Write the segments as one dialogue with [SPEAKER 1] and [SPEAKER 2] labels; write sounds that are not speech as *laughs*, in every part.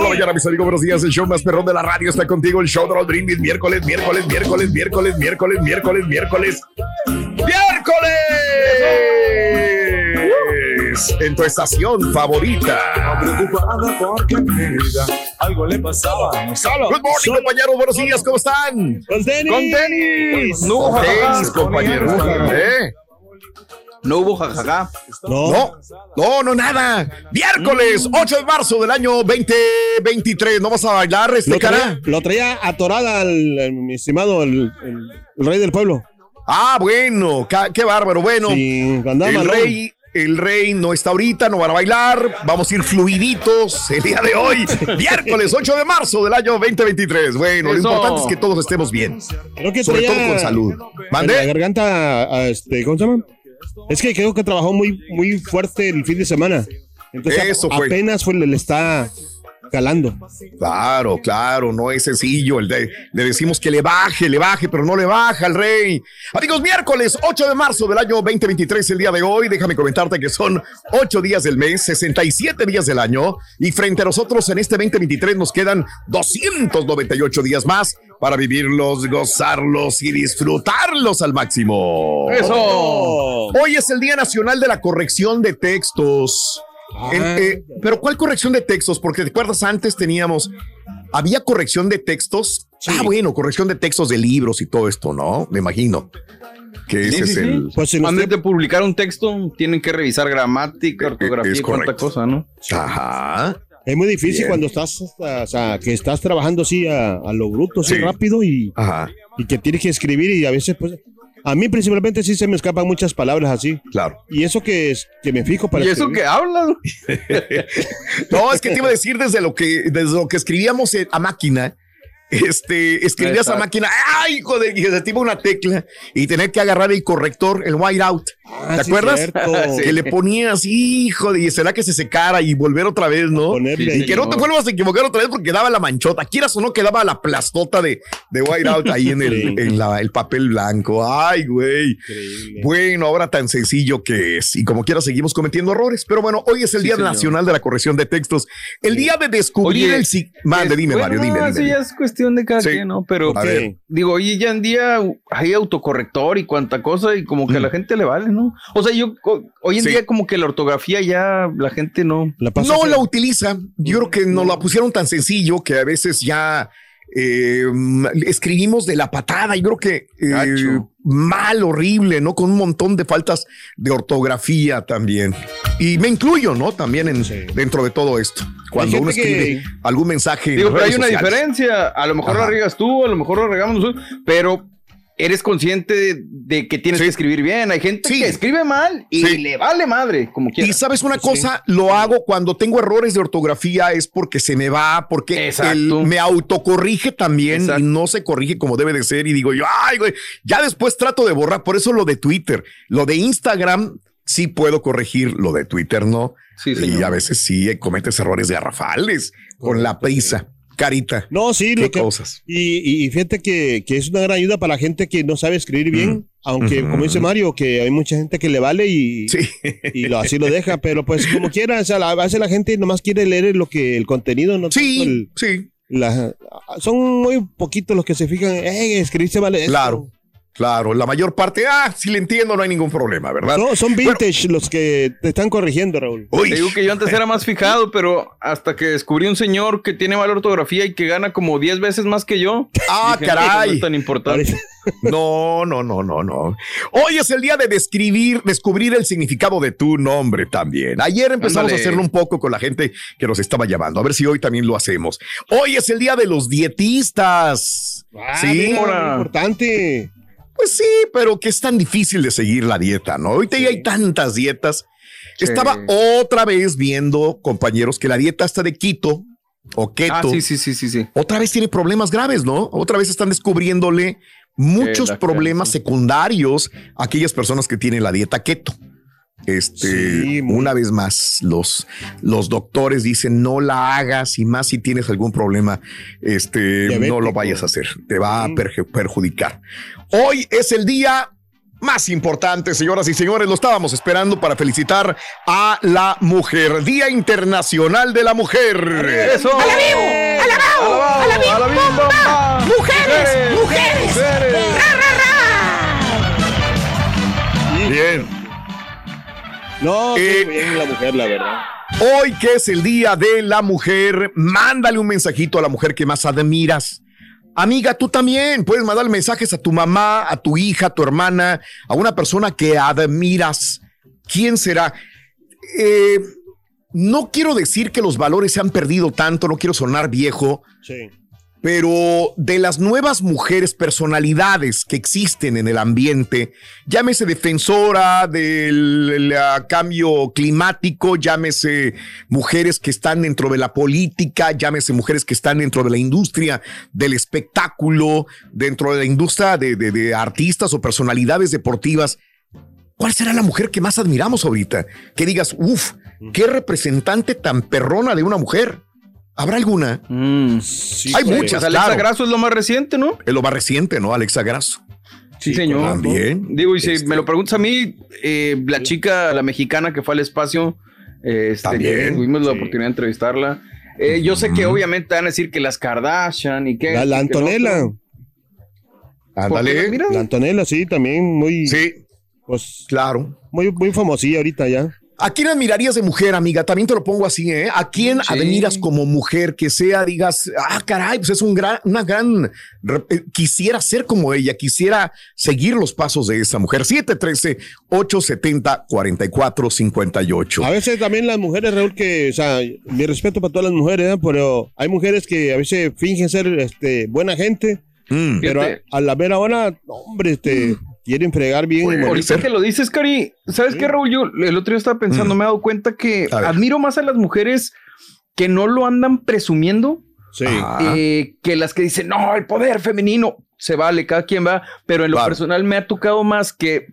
[SPEAKER 1] La mañana, mis amigos. Buenos días. El show más perrón de la radio está contigo. El show de Raúl Brindis. Miércoles, miércoles, miércoles, miércoles, miércoles, miércoles, miércoles. ¡Miércoles! En tu estación favorita.
[SPEAKER 2] preocupada porque algo le pasaba. Solo.
[SPEAKER 1] Good morning, compañeros. Buenos días. ¿Cómo están?
[SPEAKER 3] ¡Con tenis!
[SPEAKER 1] Con tenis.
[SPEAKER 3] No
[SPEAKER 1] tenis, compañeros. ¿Eh?
[SPEAKER 3] No hubo jajaja.
[SPEAKER 1] No, no, no, nada. Miércoles 8 de marzo del año 2023. ¿No vas a bailar este
[SPEAKER 4] Lo traía,
[SPEAKER 1] cara?
[SPEAKER 4] lo traía atorada al, al- mi estimado, el, el- el rey del pueblo.
[SPEAKER 1] Ah, bueno, qué bárbaro. Bueno,
[SPEAKER 4] Sí, andaba
[SPEAKER 1] el rey, el rey no está ahorita, no van a bailar. Vamos a ir fluiditos el día de hoy. *laughs* Miércoles 8 de marzo del año 2023. Bueno, lo importante es que todos estemos bien.
[SPEAKER 4] Creo que
[SPEAKER 1] Sobre todo con salud.
[SPEAKER 4] En la
[SPEAKER 1] ¿Mande?
[SPEAKER 4] garganta, a este, ¿cómo se llama? Es que creo que trabajó muy, muy fuerte el fin de semana. Entonces
[SPEAKER 1] Eso fue.
[SPEAKER 4] apenas fue, le está calando.
[SPEAKER 1] Claro, claro, no es sencillo. El de- le decimos que le baje, le baje, pero no le baja al rey. Amigos, miércoles 8 de marzo del año 2023, el día de hoy. Déjame comentarte que son 8 días del mes, 67 días del año. Y frente a nosotros en este 2023 nos quedan 298 días más para vivirlos, gozarlos y disfrutarlos al máximo.
[SPEAKER 3] Eso.
[SPEAKER 1] Hoy es el Día Nacional de la Corrección de Textos. En-
[SPEAKER 4] Ah.
[SPEAKER 1] eh, pero ¿cuál corrección de textos? Porque te acuerdas, antes teníamos, había corrección de textos. Ah, bueno, corrección de textos de libros y todo esto, ¿no? Me imagino que ese
[SPEAKER 3] Sí,
[SPEAKER 1] es
[SPEAKER 3] sí,
[SPEAKER 1] el...
[SPEAKER 4] Pues en
[SPEAKER 3] Antes de publicar un texto, tienen que revisar gramática,
[SPEAKER 1] Eh, eh,
[SPEAKER 3] ortografía y cuánta cosa, ¿no?
[SPEAKER 1] Ajá.
[SPEAKER 4] Es muy difícil
[SPEAKER 1] Bien.
[SPEAKER 4] cuando estás, o sea, que estás trabajando así a, a lo bruto, así
[SPEAKER 1] Sí.
[SPEAKER 4] rápido y,
[SPEAKER 1] Ajá,
[SPEAKER 4] y que tienes que escribir y a veces, pues, a mí principalmente sí se me escapan muchas palabras así.
[SPEAKER 1] claro.
[SPEAKER 4] Y eso que, es, que me fijo para
[SPEAKER 3] ¿Y eso
[SPEAKER 4] escribir.
[SPEAKER 3] que hablan? *laughs*
[SPEAKER 1] No, es que te iba a decir desde lo que, desde lo que escribíamos a máquina. Este, escribías a
[SPEAKER 3] Exacto.
[SPEAKER 1] máquina, ay, hijo de, y se te iba una tecla y tener que agarrar el corrector, el whiteout.
[SPEAKER 4] Ah,
[SPEAKER 1] ¿Te
[SPEAKER 4] sí,
[SPEAKER 1] acuerdas?
[SPEAKER 4] cierto. *laughs*
[SPEAKER 1] Que le ponías, hijo de, será que se secara y volver otra vez, ¿no?
[SPEAKER 4] Ponerle
[SPEAKER 1] Y que no te vuelvas a equivocar otra vez porque quedaba la manchota. Quieras o no, quedaba la plastota de, de whiteout ahí en, el,
[SPEAKER 4] Sí.
[SPEAKER 1] en la- el papel blanco. Ay, güey. Bueno, ahora tan sencillo que es. Y como quiera, seguimos cometiendo errores. Pero bueno, hoy es el
[SPEAKER 3] Sí,
[SPEAKER 1] Día
[SPEAKER 3] señor.
[SPEAKER 1] Nacional de la Corrección de Textos. El día de descubrir
[SPEAKER 3] Oye,
[SPEAKER 1] el... si- Mande, dime,
[SPEAKER 3] bueno,
[SPEAKER 1] Mario, dime.
[SPEAKER 3] no,
[SPEAKER 1] dime,
[SPEAKER 3] Eso ya
[SPEAKER 1] dime.
[SPEAKER 3] es cuestión de cada
[SPEAKER 1] Sí.
[SPEAKER 3] quien, ¿no? Pero digo, hoy ya en día hay autocorrector y cuanta cosa y como que a la gente le vale, ¿no? O sea, yo hoy en.
[SPEAKER 1] Sí.
[SPEAKER 3] día como que la ortografía ya la gente no.
[SPEAKER 4] La pasa
[SPEAKER 1] No la utiliza. Yo creo que nos la pusieron tan sencillo que a veces ya eh, escribimos de la patada. Yo creo que eh, mal, horrible, ¿no? Con un montón de faltas de ortografía también. Y me incluyo, ¿no? También en,
[SPEAKER 4] Sí.
[SPEAKER 1] dentro de todo esto. Cuando uno
[SPEAKER 4] que-
[SPEAKER 1] escribe algún mensaje. en
[SPEAKER 3] Digo, pero hay una
[SPEAKER 1] sociales.
[SPEAKER 3] diferencia. A lo mejor
[SPEAKER 1] Ajá.
[SPEAKER 3] la riegas tú, a lo mejor lo regamos nosotros, pero eres consciente de, de que tienes que escribir bien. Hay gente
[SPEAKER 1] Sí.
[SPEAKER 3] que escribe mal y
[SPEAKER 1] Sí.
[SPEAKER 3] le vale madre, como quiera.
[SPEAKER 1] Y sabes una cosa, lo hago cuando tengo errores de ortografía es porque se me va, porque él me autocorrige también
[SPEAKER 3] Exacto.
[SPEAKER 1] y no se corrige como debe de ser y digo yo, ay, güey, ya después trato de borrar, por eso lo de Twitter, lo de Instagram sí puedo corregir, lo de Twitter no.
[SPEAKER 3] Sí,
[SPEAKER 1] y
[SPEAKER 3] señor.
[SPEAKER 1] a veces sí cometes errores garrafales con la prisa. Carita.
[SPEAKER 4] No, sí,
[SPEAKER 1] Qué
[SPEAKER 4] lo que,
[SPEAKER 1] cosas.
[SPEAKER 4] Y, y- fíjate que, que es una gran ayuda para la gente que no sabe escribir bien, aunque como dice Mario, que hay mucha gente que le vale y,
[SPEAKER 1] Sí.
[SPEAKER 4] y lo, así lo deja, pero pues como quiera, o sea, la- a veces la gente nomás quiere leer lo que el contenido, no
[SPEAKER 1] Sí,
[SPEAKER 4] el-
[SPEAKER 1] sí,
[SPEAKER 4] la- son muy poquitos los que se fijan, eh, escribirse vale. esto".
[SPEAKER 1] Claro. La mayor parte, ah, si le entiendo, no hay ningún problema, ¿verdad?
[SPEAKER 4] No, son vintage los que te están corrigiendo, Raúl.
[SPEAKER 1] Uy.
[SPEAKER 3] Te digo que yo antes era más fijado, pero hasta que descubrí un señor que tiene mala ortografía y que gana como 10 veces más que yo.
[SPEAKER 1] Ah,
[SPEAKER 3] dije, "No, No
[SPEAKER 1] caray.
[SPEAKER 3] es tan importante.
[SPEAKER 1] No, no, no, no, no. Hoy es el día de describir, descubrir el significado de tu nombre también. Ayer empezamos
[SPEAKER 3] Ándale.
[SPEAKER 1] a hacerlo un poco con la gente que nos estaba llamando. A ver si hoy también lo hacemos. Hoy es el día de los dietistas.
[SPEAKER 4] Ah,
[SPEAKER 1] sí,
[SPEAKER 4] mira, importante.
[SPEAKER 1] Pues sí, pero que es tan difícil de seguir la dieta, ¿no? Ahorita ya hay tantas dietas.
[SPEAKER 3] Sí.
[SPEAKER 1] Estaba otra vez viendo, compañeros, que la dieta está de keto o keto.
[SPEAKER 3] Ah, sí, sí, sí, sí, sí.
[SPEAKER 1] otra vez tiene problemas graves, ¿no? Otra vez están descubriéndole muchos problemas secundarios a aquellas personas que tienen la dieta keto. Este,
[SPEAKER 4] Sí, muy-
[SPEAKER 1] una vez más, los, los doctores dicen no la hagas y más si tienes algún problema, este, no lo vayas a hacer, te va a perjudicar. Hoy es el día más importante, señoras y señores, lo estábamos esperando para felicitar a la mujer, Día Internacional de la Mujer.
[SPEAKER 3] ¡Eso! ¡Alabao! ¡Alabao! ¡Alabao!
[SPEAKER 5] ¡Mujeres! ¡Mujeres!
[SPEAKER 1] Bien.
[SPEAKER 4] No,
[SPEAKER 1] Eh,
[SPEAKER 4] bien la mujer, la verdad.
[SPEAKER 1] Hoy que es el Día de la Mujer, mándale un mensajito a la mujer que más admiras. Amiga, tú también puedes mandar mensajes a tu mamá, a tu hija, a tu hermana, a una persona que admiras. ¿Quién será? Eh, no quiero decir que los valores se han perdido tanto, no quiero sonar viejo,
[SPEAKER 4] Sí.
[SPEAKER 1] Pero de las nuevas mujeres, personalidades que existen en el ambiente, llámese defensora del el, cambio climático, llámese mujeres que están dentro de la política, llámese mujeres que están dentro de la industria del espectáculo, dentro de la industria de artistas o personalidades deportivas. ¿Cuál será la mujer que más admiramos ahorita? Que digas, uff, qué representante tan perrona de una mujer. ¿Habrá alguna?
[SPEAKER 3] Mm.
[SPEAKER 4] Sí,
[SPEAKER 1] Hay
[SPEAKER 4] sí.
[SPEAKER 1] muchas.
[SPEAKER 3] Pues Alexa
[SPEAKER 1] claro.
[SPEAKER 3] Grasso es lo más reciente, ¿no?
[SPEAKER 1] Es lo más reciente, ¿no? Alexa Grasso.
[SPEAKER 3] Sí, señor.
[SPEAKER 1] También.
[SPEAKER 3] Digo, y si
[SPEAKER 1] Este-
[SPEAKER 3] me lo preguntas a mí, eh, la chica, la mexicana que fue al espacio, eh, este,
[SPEAKER 1] También.
[SPEAKER 3] tuvimos la
[SPEAKER 4] Sí.
[SPEAKER 3] oportunidad de entrevistarla. Eh, yo sé que obviamente van a decir que las Kardashian y que...
[SPEAKER 4] La, la
[SPEAKER 3] que
[SPEAKER 4] Antonella.
[SPEAKER 1] Ándale.
[SPEAKER 3] Mira,
[SPEAKER 4] La Antonella, sí, también muy,
[SPEAKER 1] Sí,
[SPEAKER 4] pues,
[SPEAKER 1] claro.
[SPEAKER 4] muy, muy famosilla ahorita ya.
[SPEAKER 1] ¿A quién admirarías de mujer, amiga? También te lo pongo así, ¿eh? ¿A quién
[SPEAKER 3] Sí.
[SPEAKER 1] admiras como mujer que sea, digas, ah, caray, pues es un gran, una gran, re- eh, quisiera ser como ella, quisiera seguir los pasos de esa mujer? 713-870-4458.
[SPEAKER 4] A veces también las mujeres, Raúl, que, o sea, mi respeto para todas las mujeres, ¿eh? pero hay mujeres que a veces fingen ser este, buena gente,
[SPEAKER 1] Mm.
[SPEAKER 4] pero a, la mera hora, hombre, este, quieren fregar bien.
[SPEAKER 1] Bueno.
[SPEAKER 3] Ahorita que lo dices, Cari, ¿sabes qué, Raúl? Yo el otro día estaba pensando,
[SPEAKER 1] Mm.
[SPEAKER 3] me he dado cuenta que admiro más a las mujeres que no lo andan presumiendo
[SPEAKER 4] Sí.
[SPEAKER 3] Eh, que las que dicen, no, el poder femenino se vale, cada quien va, pero en lo
[SPEAKER 1] Claro.
[SPEAKER 3] personal me ha tocado más que,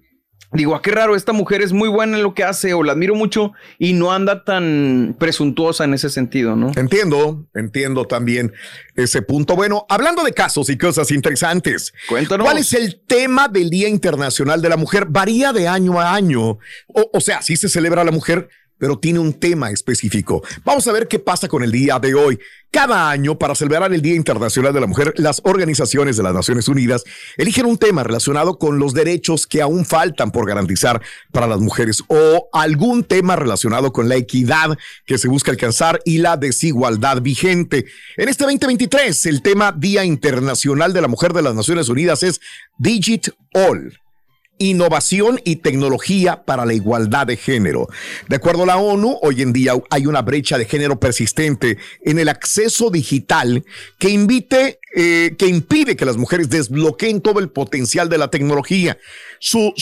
[SPEAKER 3] digo, ah, qué raro, esta mujer es muy buena en lo que hace o la admiro mucho y no anda tan presuntuosa en ese sentido, ¿no?
[SPEAKER 1] Entiendo, entiendo también ese punto. Bueno, hablando de casos y cosas interesantes,
[SPEAKER 3] Cuéntanos.
[SPEAKER 1] ¿Cuál es el tema del Día Internacional de la Mujer? Varía de año a año. O, o sea, sí se celebra la mujer, pero tiene un tema específico. Vamos a ver qué pasa con el día de hoy. Cada año, para celebrar el Día Internacional de la Mujer, las organizaciones de las Naciones Unidas eligen un tema relacionado con los derechos que aún faltan por garantizar para las mujeres o algún tema relacionado con la equidad que se busca alcanzar y la desigualdad vigente. En este 2023, el tema Día Internacional de la Mujer de las Naciones Unidas es Digit All. Innovación y tecnología para la igualdad de género. De acuerdo a la ONU, hoy en día hay una brecha de género persistente en el acceso digital que invite, eh, que impide que las mujeres desbloqueen todo el potencial de la tecnología. Su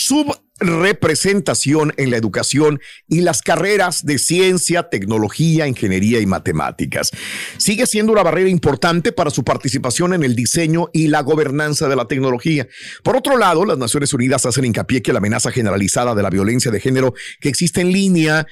[SPEAKER 1] subrepresentación en la educación y las carreras de ciencia, tecnología, ingeniería y matemáticas. Sigue siendo una barrera importante para su participación en el diseño y la gobernanza de la tecnología. Por otro lado, las Naciones Unidas hacen hincapié que la amenaza generalizada de la violencia de género que existe en línea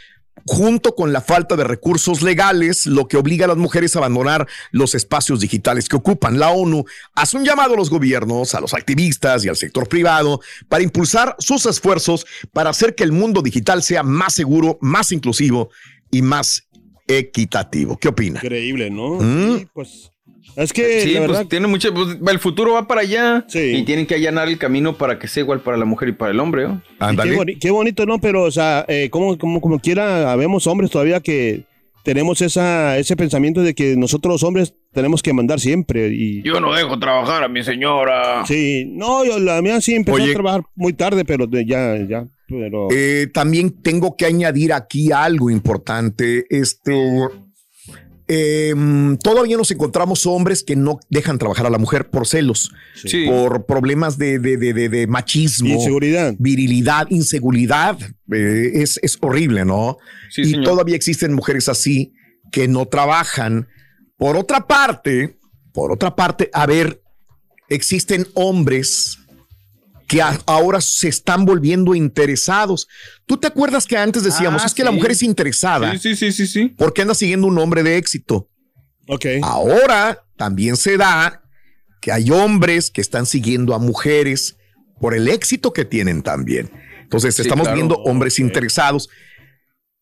[SPEAKER 1] junto con la falta de recursos legales, lo que obliga a las mujeres a abandonar los espacios digitales que ocupan. La ONU hace un llamado a los gobiernos, a los activistas y al sector privado para impulsar sus esfuerzos para hacer que el mundo digital sea más seguro, más inclusivo y más equitativo. ¿Qué opina?
[SPEAKER 4] Increíble, ¿no?
[SPEAKER 1] ¿Mm?
[SPEAKER 4] Sí, pues es que
[SPEAKER 3] Sí,
[SPEAKER 4] la
[SPEAKER 3] pues tiene mucho. pues, el futuro va para allá.
[SPEAKER 4] Sí.
[SPEAKER 3] Y tienen que allanar el camino para que sea igual para la mujer y para el hombre. ¿no?
[SPEAKER 4] y qué, boni- qué bonito, ¿no? Pero, o sea, eh, como, como, como quiera, habemos hombres todavía que tenemos esa, ese pensamiento de que nosotros los hombres tenemos que mandar siempre. Y,
[SPEAKER 3] Yo no dejo trabajar a mi señora.
[SPEAKER 4] sí, no, yo la mía sí empezó
[SPEAKER 1] Oye.
[SPEAKER 4] a trabajar muy tarde, pero ya, ya, pero...
[SPEAKER 1] Eh, también tengo que añadir aquí algo importante. Este, em, todavía nos encontramos hombres que no dejan trabajar a la mujer por celos,
[SPEAKER 3] Sí.
[SPEAKER 1] por problemas de, de- de- de- de machismo,
[SPEAKER 4] Inseguridad.
[SPEAKER 1] virilidad, inseguridad. Eh, es, es horrible, ¿no?
[SPEAKER 3] Sí,
[SPEAKER 1] y
[SPEAKER 3] señor.
[SPEAKER 1] todavía existen mujeres así que no trabajan. Por otra parte, por otra parte, a ver, existen hombres que a- ahora se están volviendo interesados. ¿Tú te acuerdas que antes decíamos,
[SPEAKER 3] Ah,
[SPEAKER 1] es que la mujer es interesada
[SPEAKER 3] Sí, sí, sí, sí, sí.
[SPEAKER 1] porque anda siguiendo un hombre de éxito?
[SPEAKER 4] Ok.
[SPEAKER 1] Ahora también se da que hay hombres que están siguiendo a mujeres por el éxito que tienen también. Entonces
[SPEAKER 3] Sí,
[SPEAKER 1] estamos
[SPEAKER 3] claro.
[SPEAKER 1] viendo hombres interesados.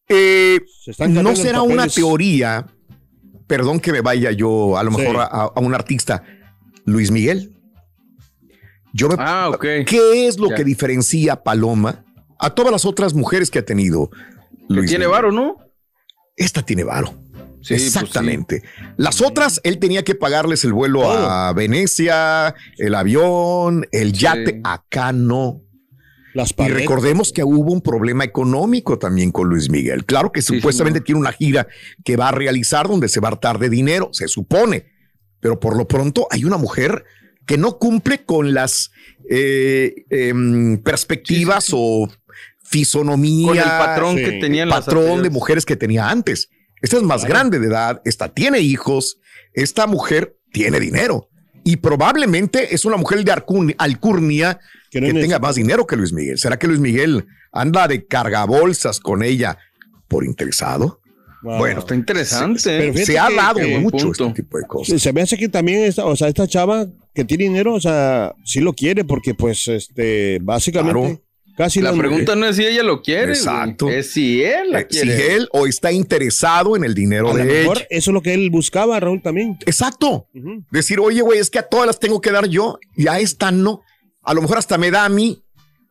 [SPEAKER 1] Eh,
[SPEAKER 4] Se están
[SPEAKER 1] no será una teoría, perdón que me vaya yo a lo
[SPEAKER 4] Sí.
[SPEAKER 1] mejor a, a un artista, Luis Miguel. Yo me,
[SPEAKER 3] Ah, ok.
[SPEAKER 1] ¿Qué es lo
[SPEAKER 3] Ya.
[SPEAKER 1] que diferencia a Paloma a todas las otras mujeres que ha tenido Luis
[SPEAKER 3] tiene varo, ¿no?
[SPEAKER 1] Esta tiene varo.
[SPEAKER 3] Sí, pues
[SPEAKER 1] Exactamente. Las otras, él tenía que pagarles el vuelo
[SPEAKER 4] Todo.
[SPEAKER 1] a Venecia, el avión, el
[SPEAKER 3] Sí.
[SPEAKER 1] yate. Acá no.
[SPEAKER 4] Las
[SPEAKER 1] Y recordemos que hubo un problema económico también con Luis Miguel. Claro que
[SPEAKER 3] Sí,
[SPEAKER 1] supuestamente
[SPEAKER 3] señor.
[SPEAKER 1] tiene una gira que va a realizar donde se va a hartar de dinero, se supone. Pero por lo pronto hay una mujer que no cumple con las eh, em, perspectivas o fisonomía.
[SPEAKER 3] Con el patrón
[SPEAKER 4] Sí.
[SPEAKER 3] que tenían las
[SPEAKER 1] patrón de mujeres que tenía antes. Esta es más
[SPEAKER 4] Claro.
[SPEAKER 1] grande de edad, esta tiene hijos, esta mujer tiene dinero. Y probablemente es una mujer de alcurnia
[SPEAKER 4] Que
[SPEAKER 1] tenga más dinero que Luis Miguel. ¿Será que Luis Miguel anda de cargabolsas con ella por interesado?
[SPEAKER 4] Wow.
[SPEAKER 1] Bueno,
[SPEAKER 3] Está interesante.
[SPEAKER 1] Se, ha
[SPEAKER 4] que-
[SPEAKER 1] dado
[SPEAKER 4] que-
[SPEAKER 1] mucho
[SPEAKER 3] punto.
[SPEAKER 1] este tipo de
[SPEAKER 4] Se,
[SPEAKER 1] cosas.
[SPEAKER 4] se me hace que también esta, o sea, esta chava que tiene dinero, o sea, sí lo quiere porque pues este básicamente
[SPEAKER 1] Claro.
[SPEAKER 4] casi
[SPEAKER 3] La pregunta no es si ella lo quiere. güey.
[SPEAKER 1] Exacto.
[SPEAKER 3] Es si él la
[SPEAKER 1] Eh, si
[SPEAKER 3] quiere.
[SPEAKER 1] él o está interesado en el dinero
[SPEAKER 4] a lo
[SPEAKER 1] de
[SPEAKER 4] mejor
[SPEAKER 1] ella.
[SPEAKER 4] eso es lo que él buscaba, Raúl también.
[SPEAKER 1] Exacto. Decir, oye, güey, es que a todas las tengo que dar yo y a esta no. A lo mejor hasta me da a mí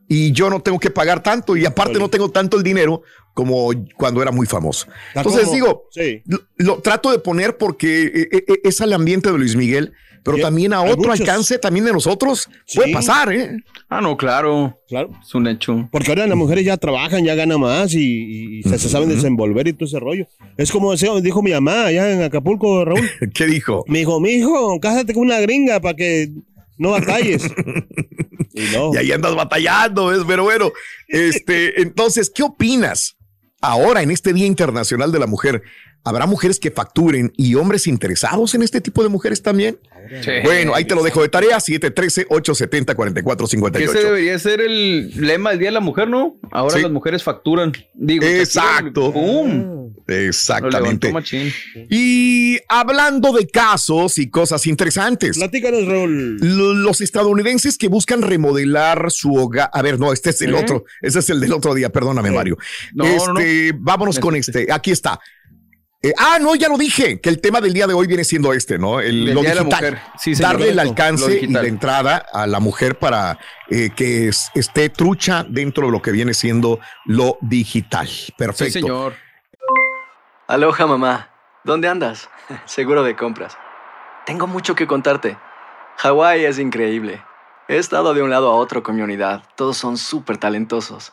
[SPEAKER 1] y yo no tengo que pagar tanto y aparte no tengo tanto el dinero como cuando era muy famoso. Entonces
[SPEAKER 4] como-
[SPEAKER 1] digo,
[SPEAKER 4] sí.
[SPEAKER 1] lo, lo trato de poner porque eh, eh, es al ambiente de Luis Miguel, pero también a otro
[SPEAKER 4] muchos.
[SPEAKER 1] alcance también de nosotros
[SPEAKER 4] Sí.
[SPEAKER 1] puede pasar, ¿eh?
[SPEAKER 3] Ah, no, claro.
[SPEAKER 4] Claro.
[SPEAKER 3] Es un hecho.
[SPEAKER 4] Porque ahora las mujeres ya trabajan, ya ganan más y, se, se saben desenvolver y todo ese rollo. Es como decía- dijo mi mamá allá en Acapulco, Raúl. *laughs*
[SPEAKER 1] ¿Qué dijo?
[SPEAKER 4] Me dijo, mi hijo, cásate con una gringa para que no batalles. *laughs* y no.
[SPEAKER 1] Y ahí andas batallando, ¿ves? Pero bueno, este, *laughs* entonces, ¿qué opinas? Ahora, en este Día Internacional de la Mujer, ¿habrá mujeres que facturen y hombres interesados en este tipo de mujeres también?
[SPEAKER 3] Sí.
[SPEAKER 1] Bueno, ahí te lo dejo de tarea, 713-870-4458.
[SPEAKER 3] Que ese debería ser el lema del Día de la Mujer, ¿no? Ahora
[SPEAKER 1] Sí.
[SPEAKER 3] las mujeres facturan. Digo,
[SPEAKER 1] Exacto.
[SPEAKER 3] ¡Pum! Lo
[SPEAKER 1] Exactamente. Y hablando de casos y cosas interesantes.
[SPEAKER 4] Platícanos, Raúl.
[SPEAKER 1] Lo- Los estadounidenses que buscan remodelar su hogar. A ver, no, este es el
[SPEAKER 3] ¿Eh?
[SPEAKER 1] otro. Ese es el del otro día, perdóname, Mario.
[SPEAKER 3] No, no, no.
[SPEAKER 1] este, Vámonos con este. Aquí está. Eh, ah, no, ya lo dije, que el tema del día de hoy viene siendo este, ¿no? El, lo
[SPEAKER 3] la
[SPEAKER 1] digital.
[SPEAKER 3] Mujer. Sí, señor.
[SPEAKER 1] Darle el alcance y la entrada a la mujer para eh, que es- esté trucha dentro de lo que viene siendo lo digital. Perfecto.
[SPEAKER 3] Sí, señor.
[SPEAKER 6] Aloha, mamá. ¿Dónde andas? *laughs* Seguro de compras. Tengo mucho que contarte. Hawái es increíble. He estado de un lado a otro con mi unidad. Todos son súper talentosos.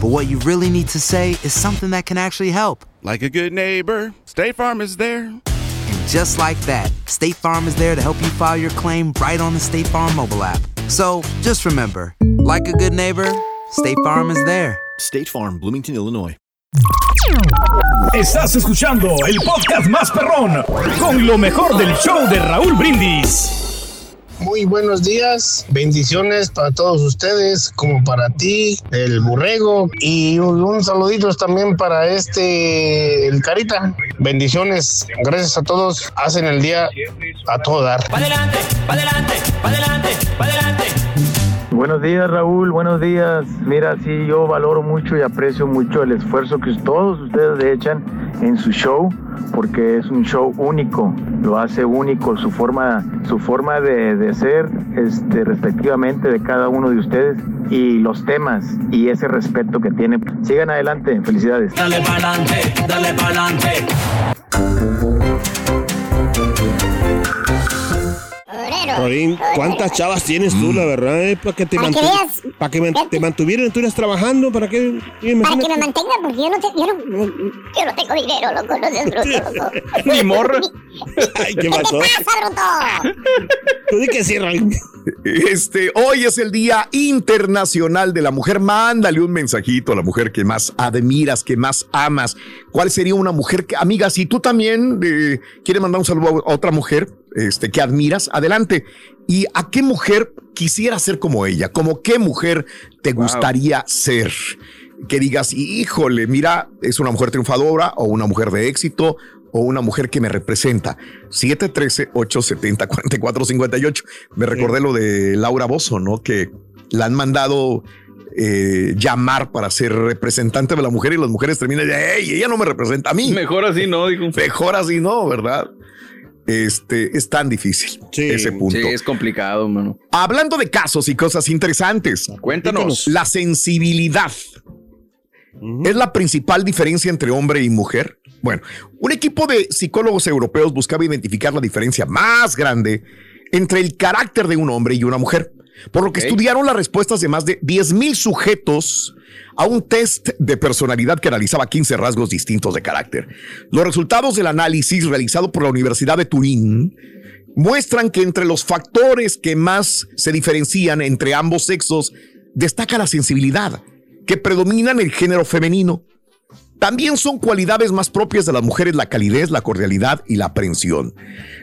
[SPEAKER 7] but what you really need to say is something that can actually help.
[SPEAKER 2] Like a good neighbor, State Farm is there.
[SPEAKER 7] And just like that, State Farm is there to help you file your claim right on the State Farm mobile app. So just remember, like a good neighbor, State Farm is there.
[SPEAKER 8] State Farm, Bloomington, Illinois.
[SPEAKER 9] Estás escuchando el podcast más perrón con lo mejor del show de Raúl Brindis.
[SPEAKER 10] Muy buenos días, bendiciones para todos ustedes, como para ti, el borrego, y un, saludito también para este, el Carita. Bendiciones, gracias a todos, hacen el día a todo dar.
[SPEAKER 11] adelante, para adelante, para adelante, adelante.
[SPEAKER 12] Buenos días Raúl, buenos días. Mira, sí, yo valoro mucho y aprecio mucho el esfuerzo que todos ustedes echan en su show, porque es un show único, lo hace único su forma, su forma de, de ser, este, respectivamente de cada uno de ustedes y los temas y ese respeto que tienen. Sigan adelante, felicidades.
[SPEAKER 11] Dale para adelante, dale para adelante.
[SPEAKER 4] Rorín, ¿cuántas chavas tienes tú, la verdad? eh? Para que te,
[SPEAKER 13] Para que
[SPEAKER 4] mantu- para que man- te mantuvieran, tú eras trabajando, ¿para qué?
[SPEAKER 13] Para que me mantenga, porque yo no, te- yo no, yo no tengo dinero, loco, no seas bruto, *laughs* loco.
[SPEAKER 4] Ni morra. *laughs* Ay, ¿qué
[SPEAKER 13] ¿Qué
[SPEAKER 4] pasó?
[SPEAKER 13] te pasa, bruto?
[SPEAKER 4] Tú di que sí, Rorín.
[SPEAKER 1] Este, hoy es el Día Internacional de la Mujer. Mándale un mensajito a la mujer que más admiras, que más amas. ¿Cuál sería una mujer que, amiga, si tú también eh, quieres mandar un saludo a otra mujer este, que admiras, adelante. ¿Y a qué mujer quisiera ser como ella? ¿Como qué mujer te gustaría ser? Que digas, híjole, mira, es una mujer triunfadora o una mujer de éxito o una mujer que me representa. 713-870-4458. Me recordé lo de Laura Bozo, ¿no? Que la han mandado eh, llamar para ser representante de la mujer y las mujeres terminan de, hey, ella no me representa a mí.
[SPEAKER 3] Mejor así no, dijo.
[SPEAKER 1] Mejor así no, ¿verdad? Este es tan difícil ese punto.
[SPEAKER 3] Sí, es complicado, mano.
[SPEAKER 1] Hablando de casos y cosas interesantes.
[SPEAKER 3] Cuéntanos.
[SPEAKER 1] La sensibilidad. ¿Es la principal diferencia entre hombre y mujer? Bueno, un equipo de psicólogos europeos buscaba identificar la diferencia más grande entre el carácter de un hombre y una mujer, por lo que estudiaron las respuestas de más de 10 mil sujetos a un test de personalidad que analizaba 15 rasgos distintos de carácter. Los resultados del análisis realizado por la Universidad de Turín muestran que entre los factores que más se diferencian entre ambos sexos destaca la sensibilidad, que predomina en el género femenino. También son cualidades más propias de las mujeres la calidez, la cordialidad y la aprensión.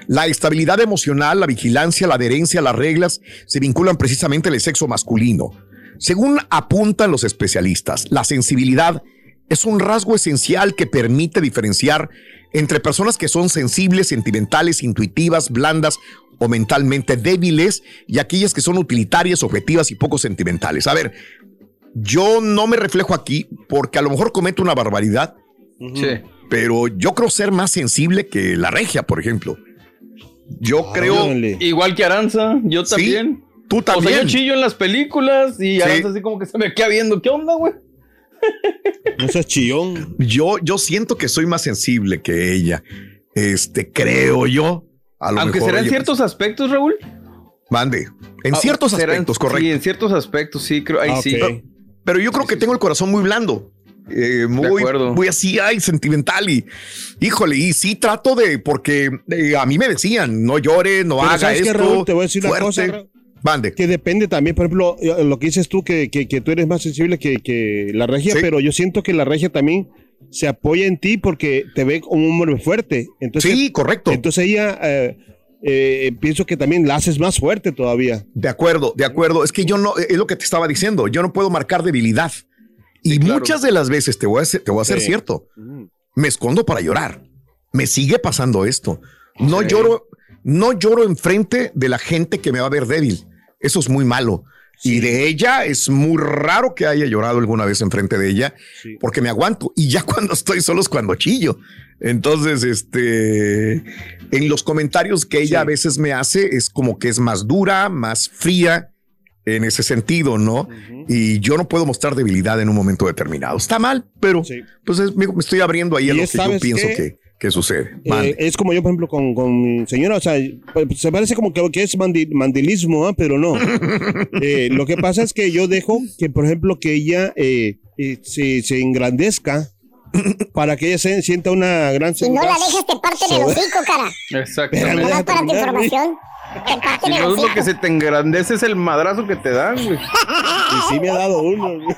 [SPEAKER 1] La estabilidad emocional, la vigilancia, la adherencia a las reglas se vinculan precisamente al sexo masculino. Según apuntan los especialistas, la sensibilidad es un rasgo esencial que permite diferenciar entre personas que son sensibles, sentimentales, intuitivas, blandas o mentalmente débiles y aquellas que son utilitarias, objetivas y poco sentimentales. A ver, yo no me reflejo aquí porque a lo mejor cometo una barbaridad, pero yo creo ser más sensible que la regia, por ejemplo. Yo creo...
[SPEAKER 3] Igual que Aranza, yo
[SPEAKER 1] Sí,
[SPEAKER 3] también.
[SPEAKER 1] tú
[SPEAKER 3] O sea,
[SPEAKER 1] también.
[SPEAKER 3] yo chillo en las películas y
[SPEAKER 1] Sí.
[SPEAKER 3] Aranza así como que se me queda viendo. ¿Qué onda, güey?
[SPEAKER 4] No seas chillón.
[SPEAKER 1] Yo, yo siento que soy más sensible que ella. Este, creo yo. A lo
[SPEAKER 3] Aunque
[SPEAKER 1] mejor
[SPEAKER 3] será en ciertos aspectos, Raúl.
[SPEAKER 1] Mande. En
[SPEAKER 3] Ah,
[SPEAKER 1] ciertos
[SPEAKER 3] en-
[SPEAKER 1] aspectos, correcto.
[SPEAKER 3] Sí, en ciertos aspectos, sí, creo. Ahí
[SPEAKER 1] Ah,
[SPEAKER 3] sí.
[SPEAKER 1] Pero yo creo que tengo el corazón muy blando. eh, muy, muy así, ay, sentimental y híjole, y sí trato de, porque eh, a mí me decían, no llores, no
[SPEAKER 4] Pero
[SPEAKER 1] haga
[SPEAKER 4] ¿sabes
[SPEAKER 1] esto.
[SPEAKER 4] Raúl? Te voy a decir una
[SPEAKER 1] fuerte".
[SPEAKER 4] cosa, Raúl. Que depende también, por ejemplo, eh, lo que dices tú, que, que, que tú eres más sensible que, que la regia,
[SPEAKER 1] Sí.
[SPEAKER 4] pero yo siento que la regia también se apoya en ti porque te ve como un hombre fuerte. Entonces,
[SPEAKER 1] Sí, correcto.
[SPEAKER 4] Entonces ella, eh, eh, pienso que también la haces más fuerte todavía.
[SPEAKER 1] De acuerdo, de acuerdo. Es que yo no, es lo que te estaba diciendo, yo no puedo marcar debilidad. Y muchas de las veces te voy a, ser- te voy a
[SPEAKER 4] Sí.
[SPEAKER 1] cierto. Me escondo para llorar. Me sigue pasando esto. No lloro, no lloro enfrente de la gente que me va a ver débil. Eso es muy malo. Y de ella es muy raro que haya llorado alguna vez enfrente de ella, porque me aguanto. Y ya *laughs* cuando estoy solo es cuando chillo. Entonces, este, en los comentarios que ella a veces me hace, es como que es más dura, más fría en ese sentido, ¿no? Y yo no puedo mostrar debilidad en un momento determinado. Está mal, pero pues es- me, estoy abriendo ahí a
[SPEAKER 4] Y
[SPEAKER 1] lo que yo
[SPEAKER 4] ¿sabes
[SPEAKER 1] pienso
[SPEAKER 4] qué?
[SPEAKER 1] que, que sucede.
[SPEAKER 4] Eh, es como yo, por ejemplo, con, con mi señora, o sea, pues, se parece como que, que es mandi- mandilismo, ¿ah? pero no. *laughs* Eh, lo que pasa es que yo dejo que, por ejemplo, que ella eh, eh, se, se engrandezca *coughs* para que ella se sienta una gran
[SPEAKER 13] Si no la
[SPEAKER 4] seguridad.
[SPEAKER 13] dejas, te parten el
[SPEAKER 4] Sobre-
[SPEAKER 13] hocico, cara.
[SPEAKER 3] Exactamente.
[SPEAKER 13] Nomás para tu información.
[SPEAKER 3] Si no es lo que se te engrandece es el madrazo que te dan, güey.
[SPEAKER 4] Y sí me ha dado uno. *laughs*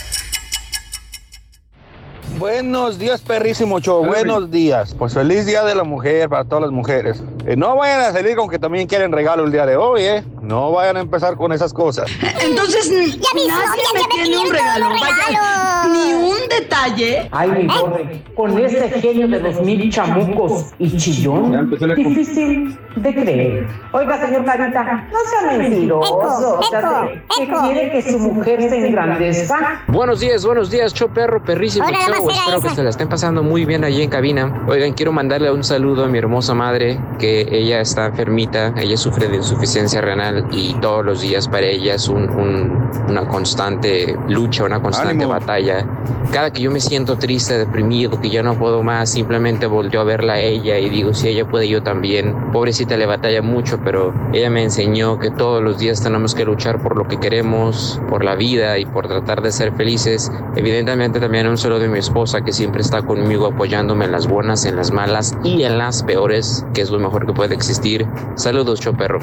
[SPEAKER 14] Buenos días, perrísimo show. Buenos días. Pues feliz día de la mujer para todas las mujeres. Eh, no vayan a salir con que también quieren regalo el día de hoy, ¿eh? No vayan a empezar con esas cosas. *laughs*
[SPEAKER 15] Entonces,
[SPEAKER 13] Ya mis
[SPEAKER 15] nadie me
[SPEAKER 13] me
[SPEAKER 15] tiene un regalo,
[SPEAKER 13] los
[SPEAKER 15] vaya, ni un detalle.
[SPEAKER 16] Ay, mi pobre, con ese genio de dos mil chamucos y chillón, difícil de creer. Oiga, señor Carita, no sea mentiroso. O sea, que quiere que su mujer se engrandezca.
[SPEAKER 17] Buenos días, buenos días, show perro, perrísimo show.
[SPEAKER 13] Mamacera
[SPEAKER 17] Espero que se la estén pasando muy bien allí en cabina. Oigan, quiero mandarle un saludo a mi hermosa madre, que ella está enfermita, ella sufre de insuficiencia renal y todos los días para ella es un- un- una constante lucha, una constante batalla. Cada que yo me siento triste, deprimido, que ya no puedo más, simplemente volteo a verla a ella y digo, si ella puede, yo también. Pobrecita le batalla mucho, pero ella me enseñó que todos los días tenemos que luchar por lo que queremos, por la vida y por tratar de ser felices. Evidentemente también un saludo de mi esposa que siempre está conmigo apoyándome en las buenas, en las malas y en las peores, que es lo mejor que puede existir. Saludos, choperro.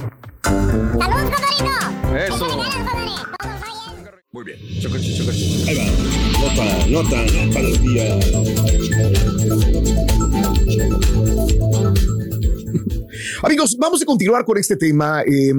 [SPEAKER 3] Eso.
[SPEAKER 1] Muy bien.
[SPEAKER 4] Ahí va. Nota, nota para el día.
[SPEAKER 1] Amigos, vamos a continuar con este tema. Eh,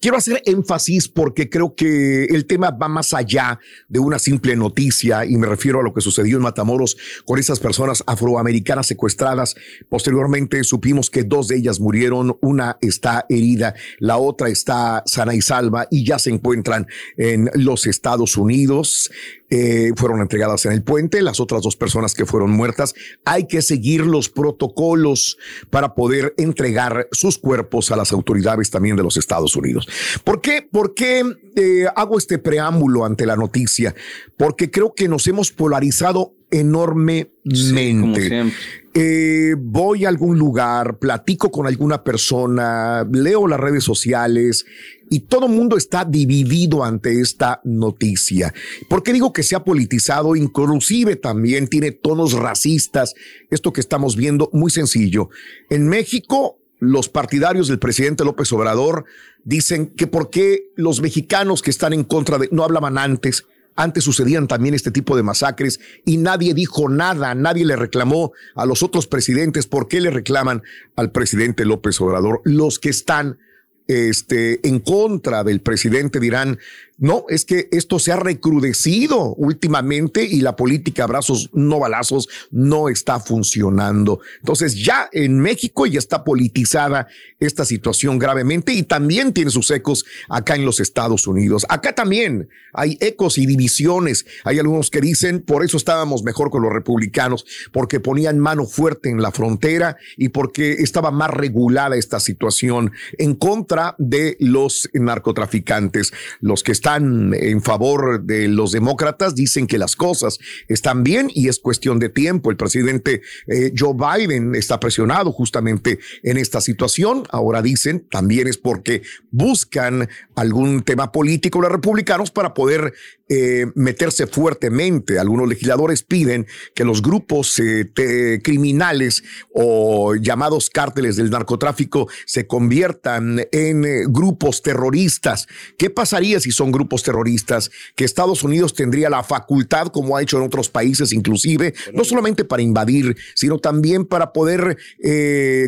[SPEAKER 1] quiero hacer énfasis porque creo que el tema va más allá de una simple noticia y me refiero a lo que sucedió en Matamoros con esas personas afroamericanas secuestradas. Posteriormente supimos que dos de ellas murieron, una está herida, la otra está sana y salva y ya se encuentran en los Estados Unidos. Eh, fueron entregadas en el puente, las otras dos personas que fueron muertas. Hay que seguir los protocolos para poder entregar sus cuerpos a las autoridades también de los Estados Unidos. ¿Por qué? ¿Por qué eh, hago este preámbulo ante la noticia? Porque creo que nos hemos polarizado enormemente. Eh, voy a algún lugar, platico con alguna persona, leo las redes sociales y todo el mundo está dividido ante esta noticia. ¿Por qué digo que se ha politizado? Inclusive también tiene tonos racistas. Esto que estamos viendo, muy sencillo. En México, los partidarios del presidente López Obrador dicen que por qué los mexicanos que están en contra de, no hablaban antes, antes sucedían también este tipo de masacres y nadie dijo nada, nadie le reclamó a los otros presidentes. ¿Por qué le reclaman al presidente López Obrador? Los que están este, en contra del presidente dirán, no, es que esto se ha recrudecido últimamente y la política abrazos no balazos no está funcionando. Entonces ya en México ya está politizada esta situación gravemente y también tiene sus ecos acá en los Estados Unidos. Acá también hay ecos y divisiones. Hay algunos que dicen, por eso estábamos mejor con los republicanos, porque ponían mano fuerte en la frontera y porque estaba más regulada esta situación en contra de los narcotraficantes. Los que están en favor de los demócratas dicen que las cosas están bien y es cuestión de tiempo. El presidente eh, Joe Biden está presionado justamente en esta situación. Ahora dicen también es porque buscan algún tema político los republicanos para poder eh, meterse fuertemente. Algunos legisladores piden que los grupos eh, criminales o llamados cárteles del narcotráfico se conviertan en eh, grupos terroristas. ¿Qué pasaría si son grupos terroristas? Que Estados Unidos tendría la facultad, como ha hecho en otros países inclusive, no solamente para invadir, sino también para poder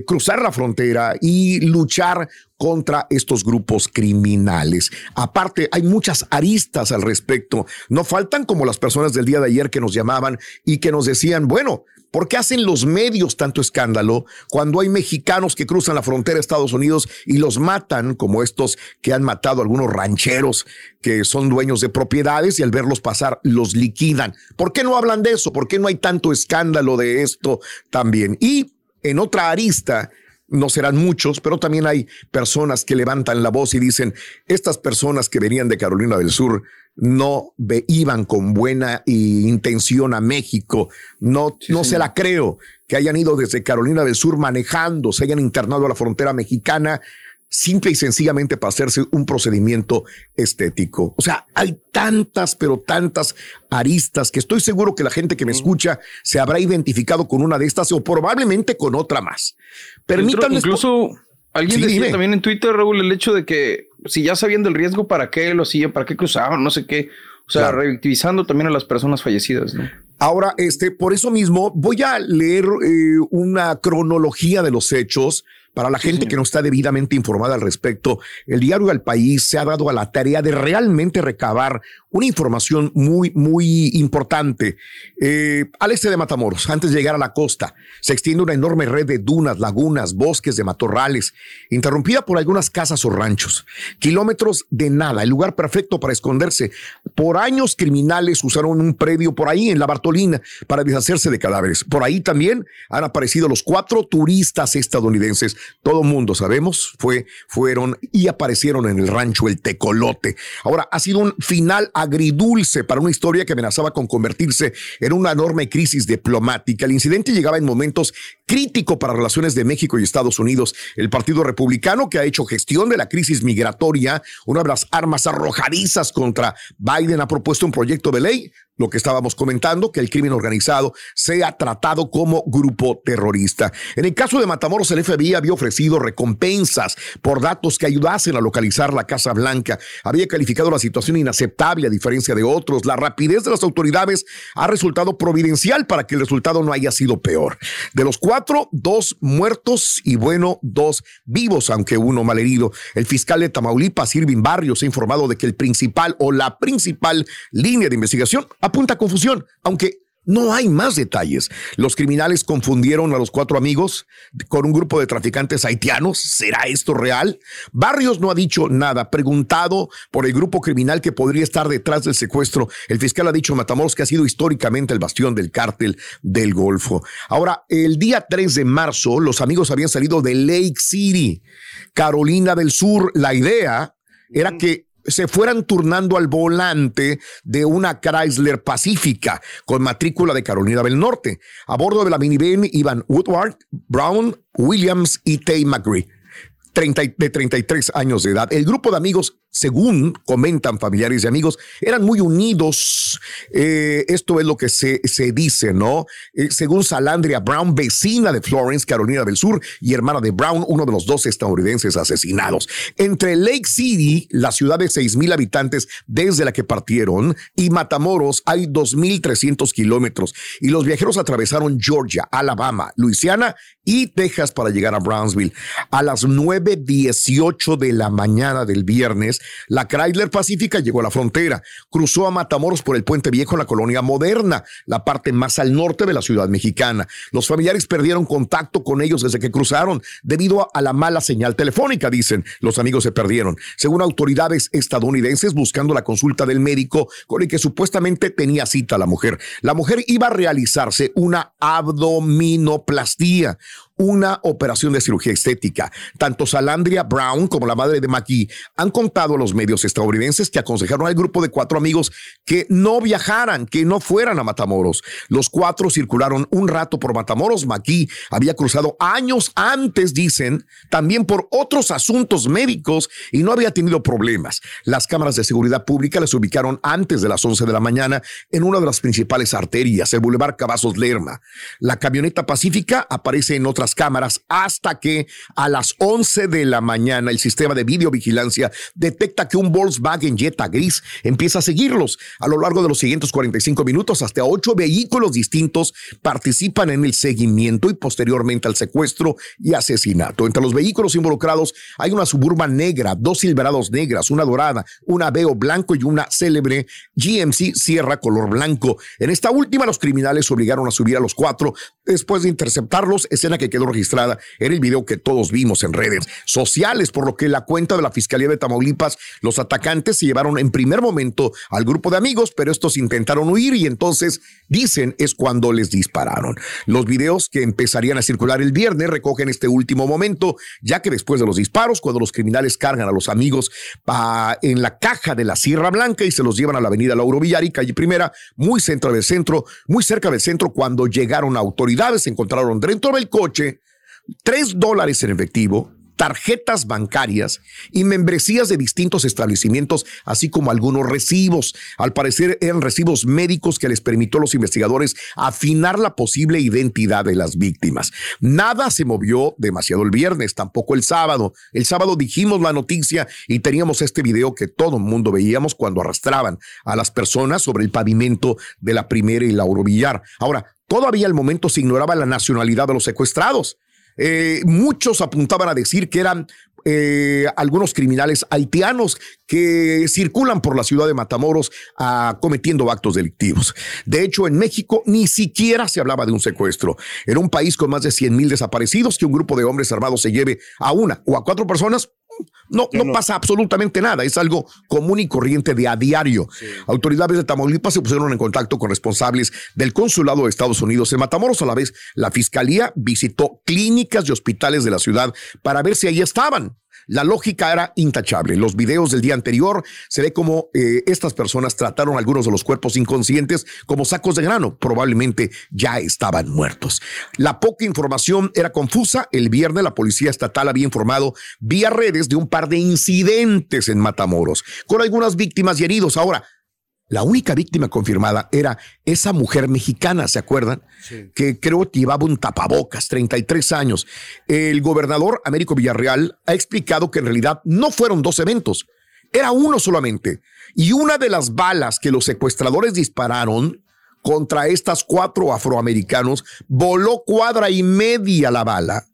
[SPEAKER 1] cruzar la frontera y luchar contra estos grupos criminales. Aparte, hay muchas aristas al respecto. No faltan como las personas del día de ayer que nos llamaban y que nos decían, bueno, ¿por qué hacen los medios tanto escándalo cuando hay mexicanos que cruzan la frontera de Estados Unidos y los matan, como estos que han matado a algunos rancheros que son dueños de propiedades y al verlos pasar los liquidan? ¿Por qué no hablan de eso? ¿Por qué no hay tanto escándalo de esto también? Y en otra arista, no serán muchos, pero también hay personas que levantan la voz y dicen, estas personas que venían de Carolina del Sur no iban con buena intención a México, no, no se la creo que hayan ido desde Carolina del Sur manejando, se hayan internado a la frontera mexicana simple y sencillamente para hacerse un procedimiento estético. O sea, hay tantas, pero tantas aristas que estoy seguro que la gente que me escucha se habrá identificado con una de estas o probablemente con otra más. Permítanme.
[SPEAKER 3] Incluso alguien decía también en Twitter, Raúl, el hecho de que si ya sabiendo el riesgo, ¿para qué lo hacían? ¿Para qué cruzaban? No sé qué. O sea, revictimizando también a las personas fallecidas, ¿no?
[SPEAKER 1] Ahora, este, por eso mismo voy a leer eh, una cronología de los hechos para la gente que no está debidamente informada al respecto, el diario El País se ha dado a la tarea de realmente recabar una información muy, muy importante. Eh, al este de Matamoros, antes de llegar a la costa, se extiende una enorme red de dunas, lagunas, bosques de matorrales, interrumpida por algunas casas o ranchos. Kilómetros de nada, el lugar perfecto para esconderse. Por años criminales usaron un predio por ahí en la Bartolina para deshacerse de cadáveres. Por ahí también han aparecido los cuatro turistas estadounidenses todo mundo sabemos, fue, fueron y aparecieron en el rancho El Tecolote. Ahora, ha sido un final agridulce para una historia que amenazaba con convertirse en una enorme crisis diplomática. El incidente llegaba en momentos críticos para relaciones de México y Estados Unidos. El Partido Republicano, que ha hecho gestión de la crisis migratoria, una de las armas arrojadizas contra Biden, ha propuesto un proyecto de ley lo que estábamos comentando, que el crimen organizado sea tratado como grupo terrorista. En el caso de Matamoros, el FBI había ofrecido recompensas por datos que ayudasen a localizar la Casa Blanca. Había calificado la situación inaceptable a diferencia de otros. La rapidez de las autoridades ha resultado providencial para que el resultado no haya sido peor. De los cuatro, dos muertos y bueno, dos vivos, aunque uno malherido. El fiscal de Tamaulipas, Irving Barrios, ha informado de que el principal o la principal línea de investigación apunta a confusión, aunque no hay más detalles. Los criminales confundieron a los cuatro amigos con un grupo de traficantes haitianos. ¿Será esto real? Barrios no ha dicho nada. Preguntado por el grupo criminal que podría estar detrás del secuestro, el fiscal ha dicho Matamoros que ha sido históricamente el bastión del cártel del Golfo. Ahora, el día 3 de marzo, los amigos habían salido de Lake City, Carolina del Sur. La idea era que se fueran turnando al volante de una Chrysler Pacífica con matrícula de Carolina del Norte. A bordo de la minivan iban Woodward, Brown, Williams y Tay McGree. 30, de 33 años de edad. El grupo de amigos según comentan familiares y amigos, eran muy unidos. Eh, esto es lo que se, se dice, ¿no? Eh, según Salandria Brown, vecina de Florence, Carolina del Sur, y hermana de Brown, uno de los dos estadounidenses asesinados. Entre Lake City, la ciudad de 6 mil habitantes desde la que partieron, y Matamoros hay 2.300 kilómetros. Y los viajeros atravesaron Georgia, Alabama, Luisiana y Texas para llegar a Brownsville. A las 9.18 de la mañana del viernes, la Chrysler Pacífica llegó a la frontera, cruzó a Matamoros por el Puente Viejo en la colonia moderna, la parte más al norte de la ciudad mexicana. Los familiares perdieron contacto con ellos desde que cruzaron debido a la mala señal telefónica, dicen. Los amigos se perdieron. Según autoridades estadounidenses, buscando la consulta del médico con el que supuestamente tenía cita la mujer. La mujer iba a realizarse una abdominoplastía, una operación de cirugía estética. Tanto Salandria Brown como la madre de Maki han contado a los medios estadounidenses que aconsejaron al grupo de cuatro amigos que no viajaran, que no fueran a Matamoros. Los cuatro circularon un rato por Matamoros. Maki había cruzado años antes, dicen, también por otros asuntos médicos y no había tenido problemas. Las cámaras de seguridad pública les ubicaron antes de las 11 de la mañana en una de las principales arterias, el Boulevard Cavazos Lerma. La camioneta pacífica aparece en otras cámaras hasta que a las 11 de la mañana el sistema de videovigilancia detecta que un Volkswagen Jetta gris empieza a seguirlos. A lo largo de los siguientes 45 minutos, hasta ocho vehículos distintos participan en el seguimiento y posteriormente al secuestro y asesinato. Entre los vehículos involucrados hay una suburban negra, dos silverados negras, una dorada, un aveo blanco y una célebre GMC Sierra color blanco. En esta última, los criminales obligaron a subir a los cuatro después de interceptarlos, escena que quedó registrada en el video que todos vimos en redes sociales, por lo que la cuenta de la Fiscalía de Tamaulipas, los atacantes se llevaron en primer momento al grupo de amigos, pero estos intentaron huir y entonces dicen es cuando les dispararon. Los videos que empezarían a circular el viernes recogen este último momento, ya que después de los disparos, cuando los criminales cargan a los amigos en la caja de la Sierra Blanca y se los llevan a la avenida Lauro Villar y calle Primera, muy centro del centro, muy cerca del centro, cuando llegaron autoridades, encontraron dentro del coche tres dólares en efectivo, tarjetas bancarias y membresías de distintos establecimientos, así como algunos recibos. Al parecer eran recibos médicos que les permitió a los investigadores afinar la posible identidad de las víctimas. Nada se movió demasiado el viernes, tampoco el sábado. El sábado dijimos la noticia y teníamos este video que todo el mundo veíamos cuando arrastraban a las personas sobre el pavimento de la primera y la Villar. Ahora, todavía al momento se ignoraba la nacionalidad de los secuestrados. Eh, muchos apuntaban a decir que eran eh, algunos criminales haitianos que circulan por la ciudad de Matamoros ah, cometiendo actos delictivos. De hecho, en México ni siquiera se hablaba de un secuestro. En un país con más de 100 mil desaparecidos, que un grupo de hombres armados se lleve a una o a cuatro personas, no, no, pasa absolutamente nada, es algo común y corriente de a diario. Autoridades de Tamaulipas se pusieron en contacto con responsables del consulado de Estados Unidos en Matamoros. A la vez, la fiscalía visitó clínicas y hospitales de la ciudad para ver si ahí estaban. La lógica era intachable. Los videos del día anterior se ve como eh, estas personas trataron algunos de los cuerpos inconscientes como sacos de grano. Probablemente ya estaban muertos. La poca información era confusa. El viernes la policía estatal había informado vía redes de un par de incidentes en Matamoros, con algunas víctimas y heridos. Ahora, la única víctima confirmada era esa mujer mexicana, ¿se acuerdan? Que creo que llevaba un tapabocas, 33 años. El gobernador Américo Villarreal ha explicado que en realidad no fueron dos eventos, era uno solamente. Y una de las balas que los secuestradores dispararon contra estas cuatro afroamericanos voló cuadra y media la bala,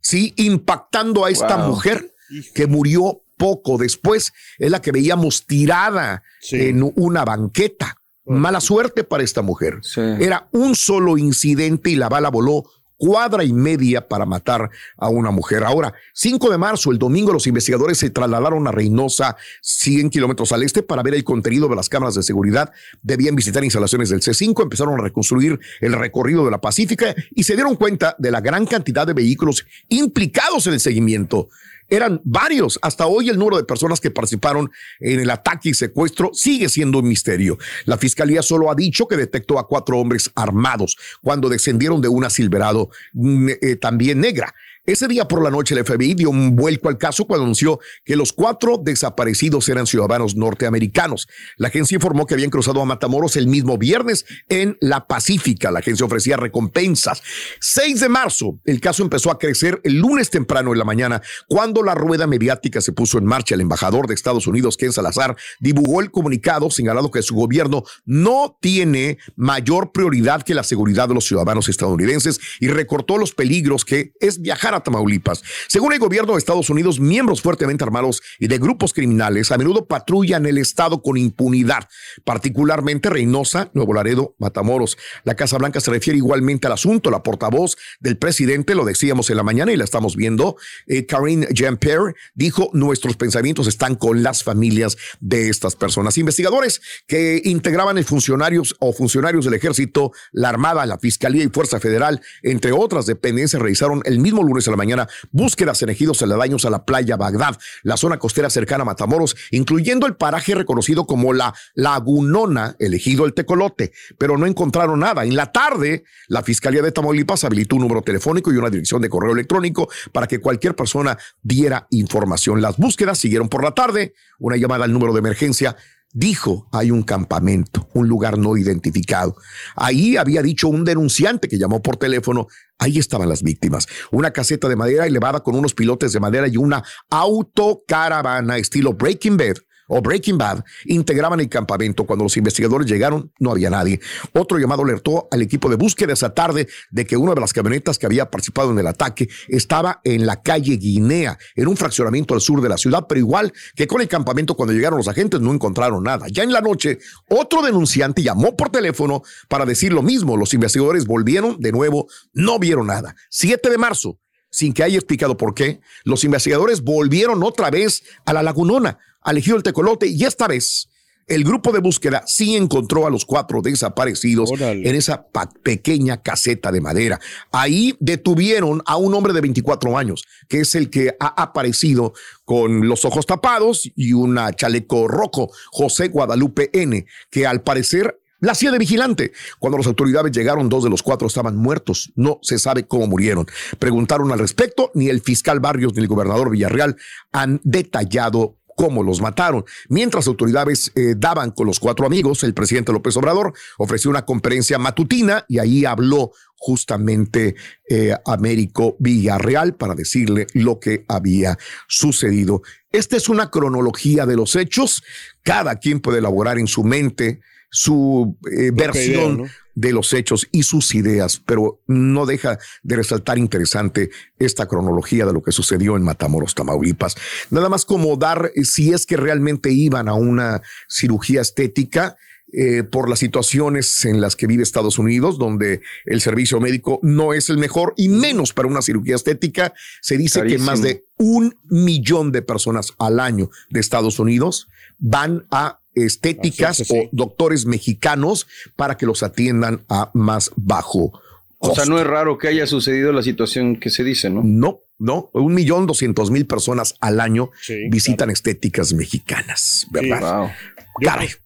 [SPEAKER 1] ¿sí? Impactando a esta mujer que murió poco después es la que veíamos tirada en una banqueta. Mala suerte para esta mujer. Era un solo incidente y la bala voló cuadra y media para matar a una mujer. Ahora, 5 de marzo, el domingo, los investigadores se trasladaron a Reynosa, 100 kilómetros al este, para ver el contenido de las cámaras de seguridad. Debían visitar instalaciones del C5, empezaron a reconstruir el recorrido de la Pacífica y se dieron cuenta de la gran cantidad de vehículos implicados en el seguimiento. Eran varios. Hasta hoy el número de personas que participaron en el ataque y secuestro sigue siendo un misterio. La fiscalía solo ha dicho que detectó a cuatro hombres armados cuando descendieron de una Silverado mm, eh, también negra. Ese día por la noche el FBI dio un vuelco al caso cuando anunció que los cuatro desaparecidos eran ciudadanos norteamericanos. La agencia informó que habían cruzado a Matamoros el mismo viernes en la Pacífica. La agencia ofrecía recompensas. 6 de marzo, el caso empezó a crecer el lunes temprano en la mañana, cuando la rueda mediática se puso en marcha. El embajador de Estados Unidos, Ken Salazar, divulgó el comunicado señalado que su gobierno no tiene mayor prioridad que la seguridad de los ciudadanos estadounidenses y recortó los peligros que es viajar Tamaulipas. Según el gobierno de Estados Unidos, miembros fuertemente armados y de grupos criminales a menudo patrullan el estado con impunidad, particularmente Reynosa, Nuevo Laredo, Matamoros. La Casa Blanca se refiere igualmente al asunto. La portavoz del presidente, lo decíamos en la mañana y la estamos viendo, eh, Karine Jean-Pierre, dijo, nuestros pensamientos están con las familias de estas personas. Investigadores que integraban el funcionarios o funcionarios del ejército, la Armada, la Fiscalía y Fuerza Federal, entre otras dependencias, realizaron el mismo lunes a la mañana búsquedas en ejidos aledaños a la playa Bagdad, la zona costera cercana a Matamoros, incluyendo el paraje reconocido como la Lagunona, elegido el Tecolote, pero no encontraron nada. En la tarde, la Fiscalía de Tamaulipas habilitó un número telefónico y una dirección de correo electrónico para que cualquier persona diera información. Las búsquedas siguieron por la tarde, una llamada al número de emergencia dijo hay un campamento, un lugar no identificado. Ahí había dicho un denunciante que llamó por teléfono, ahí estaban las víctimas. Una caseta de madera elevada con unos pilotes de madera y una autocaravana estilo Breaking Bad o Breaking Bad integraban el campamento. Cuando los investigadores llegaron, no había nadie. Otro llamado alertó al equipo de búsqueda esa tarde de que una de las camionetas que había participado en el ataque estaba en la calle Guinea, en un fraccionamiento al sur de la ciudad, pero igual que con el campamento, cuando llegaron los agentes no encontraron nada. Ya en la noche, otro denunciante llamó por teléfono para decir lo mismo. Los investigadores volvieron de nuevo, no vieron nada. 7 de marzo, sin que haya explicado por qué, los investigadores volvieron otra vez a la lagunona elegido el tecolote y esta vez el grupo de búsqueda sí encontró a los cuatro desaparecidos en esa pequeña caseta de madera. Ahí detuvieron a un hombre de 24 años, que es el que ha aparecido con los ojos tapados y un chaleco rojo, José Guadalupe N., que al parecer la hacía de vigilante. Cuando las autoridades llegaron, dos de los cuatro estaban muertos. No se sabe cómo murieron. Preguntaron al respecto, ni el fiscal Barrios ni el gobernador Villarreal han detallado cómo los mataron. Mientras autoridades eh, daban con los cuatro amigos, el presidente López Obrador ofreció una conferencia matutina y ahí habló justamente eh, Américo Villarreal para decirle lo que había sucedido. Esta es una cronología de los hechos. Cada quien puede elaborar en su mente su eh, versión de los hechos y sus ideas, pero no deja de resaltar interesante esta cronología de lo que sucedió en Matamoros, Tamaulipas. Nada más como dar, eh, si es que realmente iban a una cirugía estética, eh, por las situaciones en las que vive Estados Unidos, donde el servicio médico no es el mejor y menos para una cirugía estética. Se dice que más de un millón de personas al año de Estados Unidos van a estéticas o doctores mexicanos para que los atiendan a más bajo.
[SPEAKER 3] O sea, no es raro que haya sucedido la situación que se dice, ¿no?
[SPEAKER 1] No, no. Un millón doscientos mil personas al año visitan estéticas mexicanas, ¿verdad?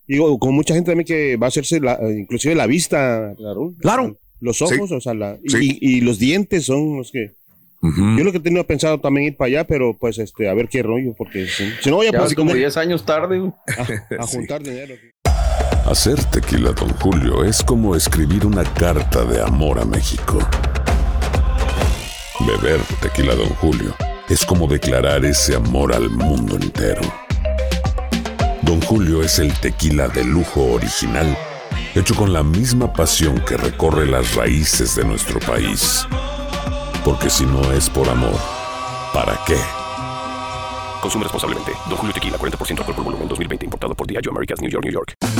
[SPEAKER 4] Digo, con mucha gente también que va a hacerse la, inclusive la vista, claro.
[SPEAKER 1] Claro.
[SPEAKER 4] Los ojos, o sea, la, y, los dientes son los que yo lo que tenía pensado también ir para allá, pero pues este, a ver qué rollo, porque si, no voy a
[SPEAKER 3] pasar como 10 años tarde *laughs*
[SPEAKER 4] a, juntar dinero.
[SPEAKER 18] Hacer tequila, don Julio, es como escribir una carta de amor a México. Beber tequila, don Julio, es como declarar ese amor al mundo entero. Don Julio es el tequila de lujo original, hecho con la misma pasión que recorre las raíces de nuestro país porque si no es por amor, ¿para qué?
[SPEAKER 19] Consume responsablemente. Don Julio Tequila, 40% alcohol por volumen, 2020. Importado por Diageo Americas, New York, New York.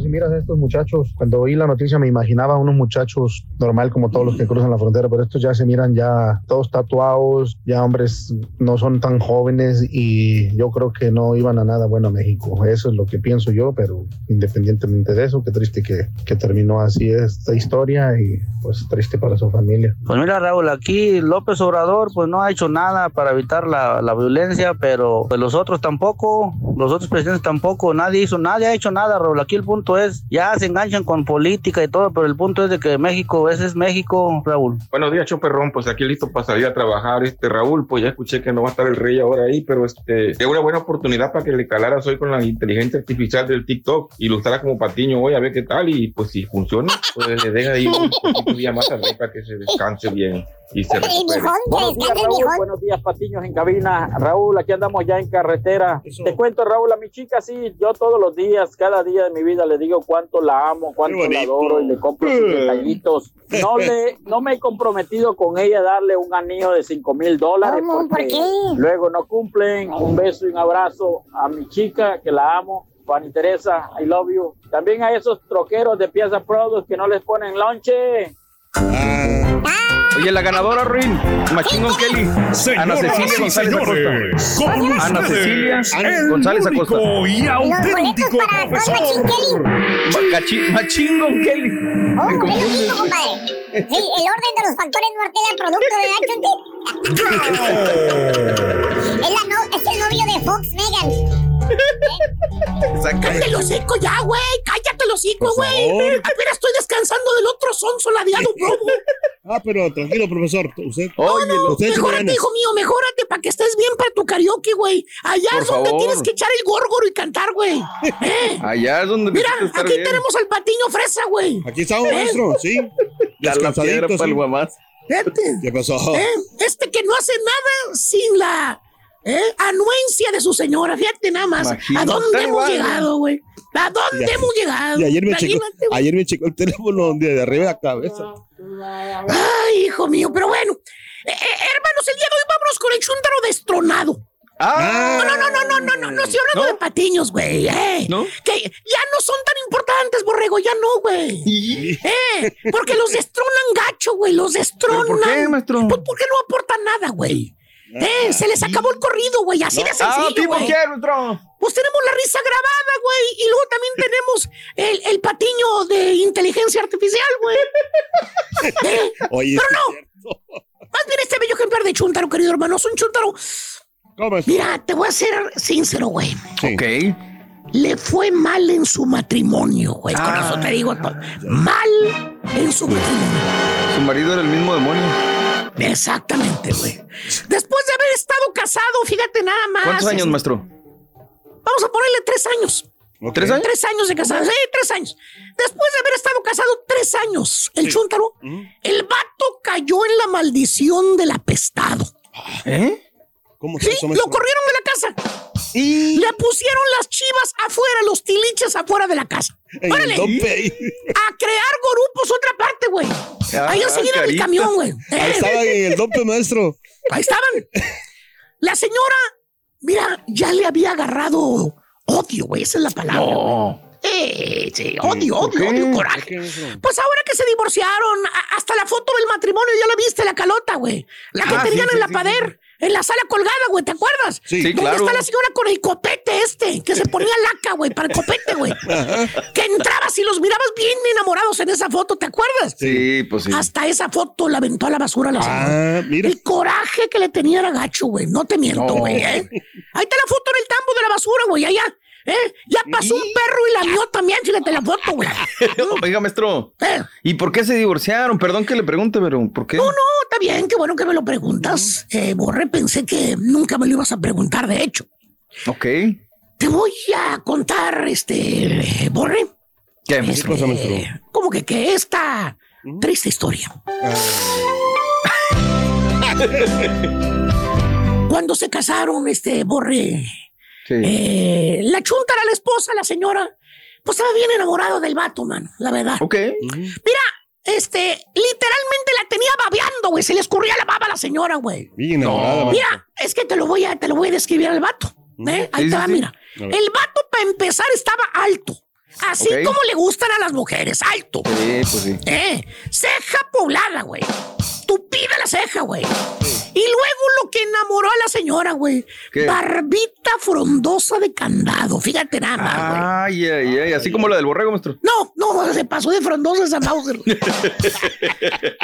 [SPEAKER 10] Si miras a estos muchachos, cuando oí la noticia me imaginaba unos muchachos normal como todos los que cruzan la frontera, pero estos ya se miran ya todos tatuados, ya hombres no son tan jóvenes y yo creo que no iban a nada bueno a México. Eso es lo que pienso yo, pero independientemente de eso, qué triste que, que terminó así esta historia y pues triste para su familia.
[SPEAKER 14] Pues mira Raúl, aquí López Obrador pues no ha hecho nada para evitar la, la violencia, pero pues los otros tampoco, los otros presidentes tampoco, nadie hizo, nadie ha hecho nada Raúl. Aquí el punto es, ya se enganchan con política y todo, pero el punto es de que México, ese es México, Raúl.
[SPEAKER 20] Buenos días, Choperrón, pues aquí listo para salir a trabajar, este Raúl, pues ya escuché que no va a estar el rey ahora ahí, pero este, es una buena oportunidad para que le calaras hoy con la inteligencia artificial del TikTok y lo usara como patiño hoy a ver qué tal y pues si funciona, pues le deja ahí un día más al rey para que se descanse bien y se recupere.
[SPEAKER 14] Buenos días, Raúl. Buenos días, Patiños en cabina. Raúl, aquí andamos ya en carretera. Te cuento, Raúl, a mi chica, sí, yo todos los días, cada día de mi vida le digo cuánto la amo, cuánto la adoro y le compro sus detallitos. No, le, no me he comprometido con ella a darle un anillo de 5 mil dólares. porque Luego no cumplen. Un beso y un abrazo a mi chica, que la amo. Juan Teresa, I love you. También a esos troqueros de Piazza Produce que no les ponen lonche.
[SPEAKER 3] Ah. Oye, la ganadora, Ruin, Machín Kelly. Ana Cecilia González Acosta. Ana Cecilia González Acosta.
[SPEAKER 9] y auténtico
[SPEAKER 13] profesor.
[SPEAKER 3] Machín Kelly.
[SPEAKER 13] Oh, es lo mismo, compadre. Sí, el orden de los factores no altera el producto de HT. es, la no, es el novio de Fox Megan.
[SPEAKER 21] Cállate los hocico ya, güey. Cállate los hocico, güey. Apenas estoy descansando del otro sonso ladeado, bro. *laughs*
[SPEAKER 4] Ah, pero tranquilo, profesor. Usted,
[SPEAKER 21] no, no, usted mejórate, hijo mío, mejórate para que estés bien para tu karaoke, güey. Allá es donde tienes que echar el górgoro y cantar, güey. *laughs* ¿Eh?
[SPEAKER 3] Allá es donde
[SPEAKER 21] Mira, aquí tenemos al patiño fresa, güey.
[SPEAKER 4] Aquí estamos, ¿Eh? maestro, sí.
[SPEAKER 3] Descansadito, para el guamás.
[SPEAKER 4] ¿Qué pasó?
[SPEAKER 21] ¿Eh? Este que no hace nada sin la ¿Eh? Anuencia de su señora, fíjate nada más. ¿A dónde hemos llegado, güey? ¿A dónde hemos llegado?
[SPEAKER 4] Y ayer me, checó, ayer me checó el teléfono de arriba de la cabeza.
[SPEAKER 21] Ay, hijo mío, pero bueno. Eh, eh, hermanos, el día de hoy vámonos con el chúntaro destronado. Ah. No, no, no, no, no, no, no, estoy hablando de patiños, güey, eh. ¿No? Que ya no son tan importantes, borrego, ya no, güey. Eh, porque los destronan gacho, güey, los destronan.
[SPEAKER 3] ¿Por qué, maestro?
[SPEAKER 21] Pues porque no aportan nada, güey. ¡Eh! Se les acabó el corrido, güey. Así de sencillo. Ah,
[SPEAKER 3] tipo
[SPEAKER 21] güey. Pues tenemos la risa grabada, güey. Y luego también *laughs* tenemos el, el patiño de inteligencia artificial, güey. *laughs* ¿Eh?
[SPEAKER 4] Oye,
[SPEAKER 21] Pero no. Más bien este bello ejemplar de chuntaro, querido hermano. Es un chuntaro.
[SPEAKER 4] ¿Cómo es?
[SPEAKER 21] Mira, te voy a ser sincero, güey.
[SPEAKER 3] Ok.
[SPEAKER 21] Le fue mal en su matrimonio, güey. Con
[SPEAKER 3] Ah.
[SPEAKER 21] eso te digo todo. Mal en su matrimonio.
[SPEAKER 3] Su marido era el mismo demonio.
[SPEAKER 21] Exactamente, güey. Después estado casado, fíjate nada más.
[SPEAKER 3] ¿Cuántos años,
[SPEAKER 21] este,
[SPEAKER 3] maestro?
[SPEAKER 21] Vamos a ponerle tres años.
[SPEAKER 3] ¿Tres años?
[SPEAKER 21] Tres años de casado. Sí, tres años. Después de haber estado casado tres años, el chúntaro, el vato cayó en la maldición del apestado.
[SPEAKER 3] ¿Eh?
[SPEAKER 4] ¿Cómo
[SPEAKER 21] Sí, lo corrieron de la casa. Y le pusieron las chivas afuera, los tiliches afuera de la casa. ¡Órale! A crear gorupos otra parte, güey. Ahí
[SPEAKER 4] Ah,
[SPEAKER 21] enseguida en el camión, güey.
[SPEAKER 4] Ahí estaba en el dompe, maestro.
[SPEAKER 21] Ahí estaban. La señora, mira, ya le había agarrado odio, güey. Esa es la palabra.
[SPEAKER 3] No.
[SPEAKER 21] Eh, sí, odio,
[SPEAKER 3] ¿Por
[SPEAKER 21] odio, odio, coraje. Pues ahora que se divorciaron, hasta la foto del matrimonio ya la viste, la calota, güey. La que
[SPEAKER 3] Ah,
[SPEAKER 21] tenían
[SPEAKER 3] sí,
[SPEAKER 21] en
[SPEAKER 3] sí,
[SPEAKER 21] la
[SPEAKER 3] sí,
[SPEAKER 21] pader, en la sala colgada, güey, ¿te acuerdas?
[SPEAKER 3] Sí,
[SPEAKER 21] ¿Dónde
[SPEAKER 3] claro.
[SPEAKER 21] está la señora con el copete este? Que se ponía laca, güey, para el copete, güey. *laughs* que entrabas y los mirabas bien enamorados en esa foto, ¿te acuerdas?
[SPEAKER 3] Sí, pues sí.
[SPEAKER 21] Hasta esa foto la aventó a la basura la señora.
[SPEAKER 4] Ah, mira.
[SPEAKER 21] El coraje que le tenía era gacho, güey. No te miento,
[SPEAKER 3] No.
[SPEAKER 21] güey. ¿eh? Ahí está la foto en el tambo de la basura, güey. Allá. ¿Eh? Ya pasó un perro y la vio también. Fíjate la foto, güey. *laughs*
[SPEAKER 3] Oiga, maestro.
[SPEAKER 21] Eh,
[SPEAKER 3] ¿Y por qué se divorciaron? Perdón que le pregunte, pero ¿por qué?
[SPEAKER 21] No, no, está bien. Qué bueno que me lo preguntas. Eh, Borre, pensé que nunca me lo ibas a preguntar, de hecho.
[SPEAKER 3] Ok.
[SPEAKER 21] Te voy a contar, este, eh, Borre.
[SPEAKER 3] ¿Qué?
[SPEAKER 4] ¿Qué cosa, maestro?
[SPEAKER 21] eh, como que, que esta triste historia. *laughs* Cuando se casaron, este, Borre,
[SPEAKER 3] Sí.
[SPEAKER 21] eh, la chunta era la esposa, la señora, pues estaba bien enamorado del vato, mano, la verdad.
[SPEAKER 3] Ok.
[SPEAKER 21] Mira, este, literalmente la tenía babeando, güey. Se le escurría la baba a la señora, güey.
[SPEAKER 4] Bien enamorada, maestro.
[SPEAKER 21] Mira, es que te lo voy a, te lo voy a describir al vato. ¿eh? Ahí
[SPEAKER 3] Sí,
[SPEAKER 21] te va,
[SPEAKER 3] sí.
[SPEAKER 21] mira. El vato, para empezar, estaba alto. Así como le gustan a las mujeres, alto.
[SPEAKER 3] Sí, pues sí.
[SPEAKER 21] Eh, ceja poblada, güey. Tupida la ceja, güey. Y luego lo que enamoró a la señora, güey. Barbita frondosa de candado. Fíjate nada más, güey.
[SPEAKER 3] Ay, ay, ay. Así como la del borrego, maestro.
[SPEAKER 21] No, no, se pasó de frondosa esa Mauser. *laughs*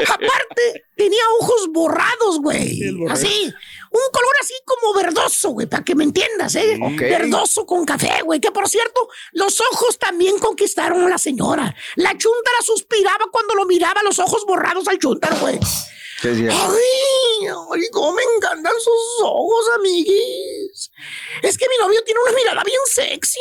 [SPEAKER 21] Aparte, tenía ojos borrados, güey. Así. Un color así como verdoso, güey, para que me entiendas, ¿eh?
[SPEAKER 3] Ok.
[SPEAKER 21] Verdoso con café, güey. Que por cierto, los ojos también conquistaron a la señora. La chuntara suspiraba cuando lo miraba los ojos borrados al chuntaro, güey. Ay, cómo me encantan sus ojos, amiguis. Es que mi novio tiene una mirada bien sexy.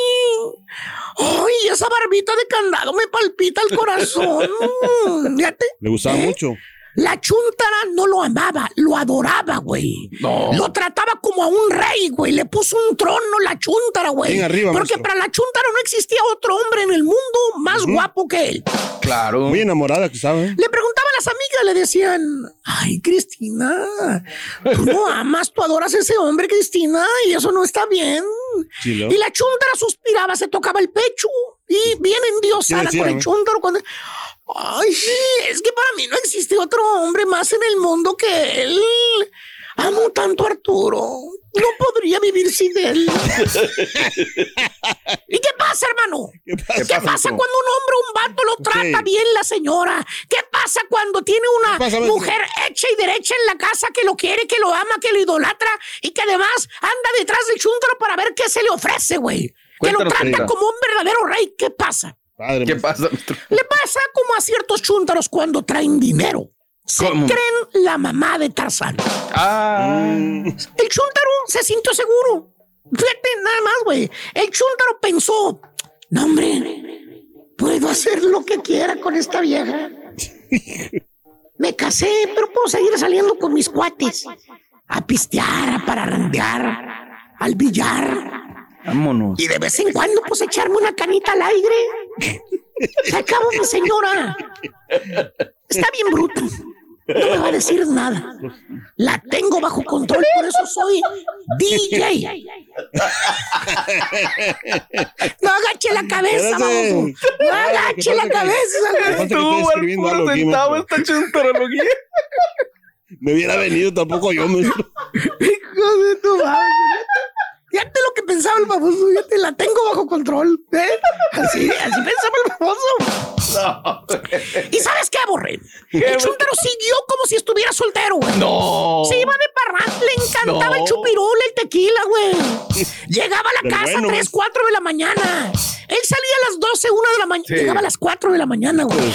[SPEAKER 21] Ay, esa barbita de candado me palpita el corazón. *laughs* Fíjate,
[SPEAKER 4] Le gustaba
[SPEAKER 21] ¿Eh?
[SPEAKER 4] mucho.
[SPEAKER 21] La chuntara no lo amaba, lo adoraba, güey.
[SPEAKER 3] No.
[SPEAKER 21] Lo trataba como a un rey, güey. Le puso un trono la chuntara, güey.
[SPEAKER 4] Bien arriba,
[SPEAKER 21] Porque
[SPEAKER 4] maestro.
[SPEAKER 21] para la chuntara no existía otro hombre en el mundo más guapo que él.
[SPEAKER 3] Claro.
[SPEAKER 4] Muy enamorada que estaba. ¿eh?
[SPEAKER 21] Le preguntaban las amigas, le decían, ay, Cristina, tú no *laughs* amas, tú adoras a ese hombre, Cristina, y eso no está bien.
[SPEAKER 4] Chilo.
[SPEAKER 21] Y la chuntara suspiraba, se tocaba el pecho, y bien endiosada
[SPEAKER 4] ¿Qué decía,
[SPEAKER 21] con el
[SPEAKER 4] no?
[SPEAKER 21] chúntaro cuando... Ay, sí, es que para mí no existe otro hombre más en el mundo que él. Amo tanto a Arturo. No podría vivir sin él. ¿Y qué pasa, hermano? ¿Qué pasa, cuando un hombre un vato lo trata bien la señora? ¿Qué pasa cuando tiene una mujer hecha y derecha en la casa que lo quiere, que lo ama, que lo idolatra y que además anda detrás del chúntaro para ver qué se le ofrece, güey? Que lo trata como un verdadero rey. ¿Qué pasa?
[SPEAKER 3] ¿Qué pasa?
[SPEAKER 21] Le pasa como a ciertos chúntaros cuando traen dinero. Se creen la mamá de Tarzán.
[SPEAKER 3] Ah.
[SPEAKER 21] El chúntaro se sintió seguro. Fíjate, nada más, güey. El chúntaro pensó, no, hombre, puedo hacer lo que quiera con esta vieja. Me casé, pero puedo seguir saliendo con mis cuates. A pistear, a parrandear, al billar.
[SPEAKER 3] Vámonos.
[SPEAKER 21] Y de vez en cuando, pues echarme una canita al aire. Se acabó mi señora. Está bien bruta. No me va a decir nada. La tengo bajo control, por eso soy DJ. No agache la cabeza, vamos. No agache la cabeza.
[SPEAKER 3] Tú, escribiendo algo aquí, esta chuntarología.
[SPEAKER 4] Me hubiera venido tampoco yo, maestro.
[SPEAKER 21] Hijo de tu madre. Fíjate lo que pensaba el baboso, te la tengo bajo control. ¿eh? Así, así pensaba el baboso. ¿Y sabes qué, Borre? El chúntaro siguió como si estuviera soltero, güey.
[SPEAKER 3] No.
[SPEAKER 21] Se iba de parrán, le encantaba el chupirul, el tequila, güey. *laughs* Llegaba a la casa a 3, 4 de la mañana. Él salía a las 12, 1 de la mañana. Llegaba a las 4 de la mañana, güey.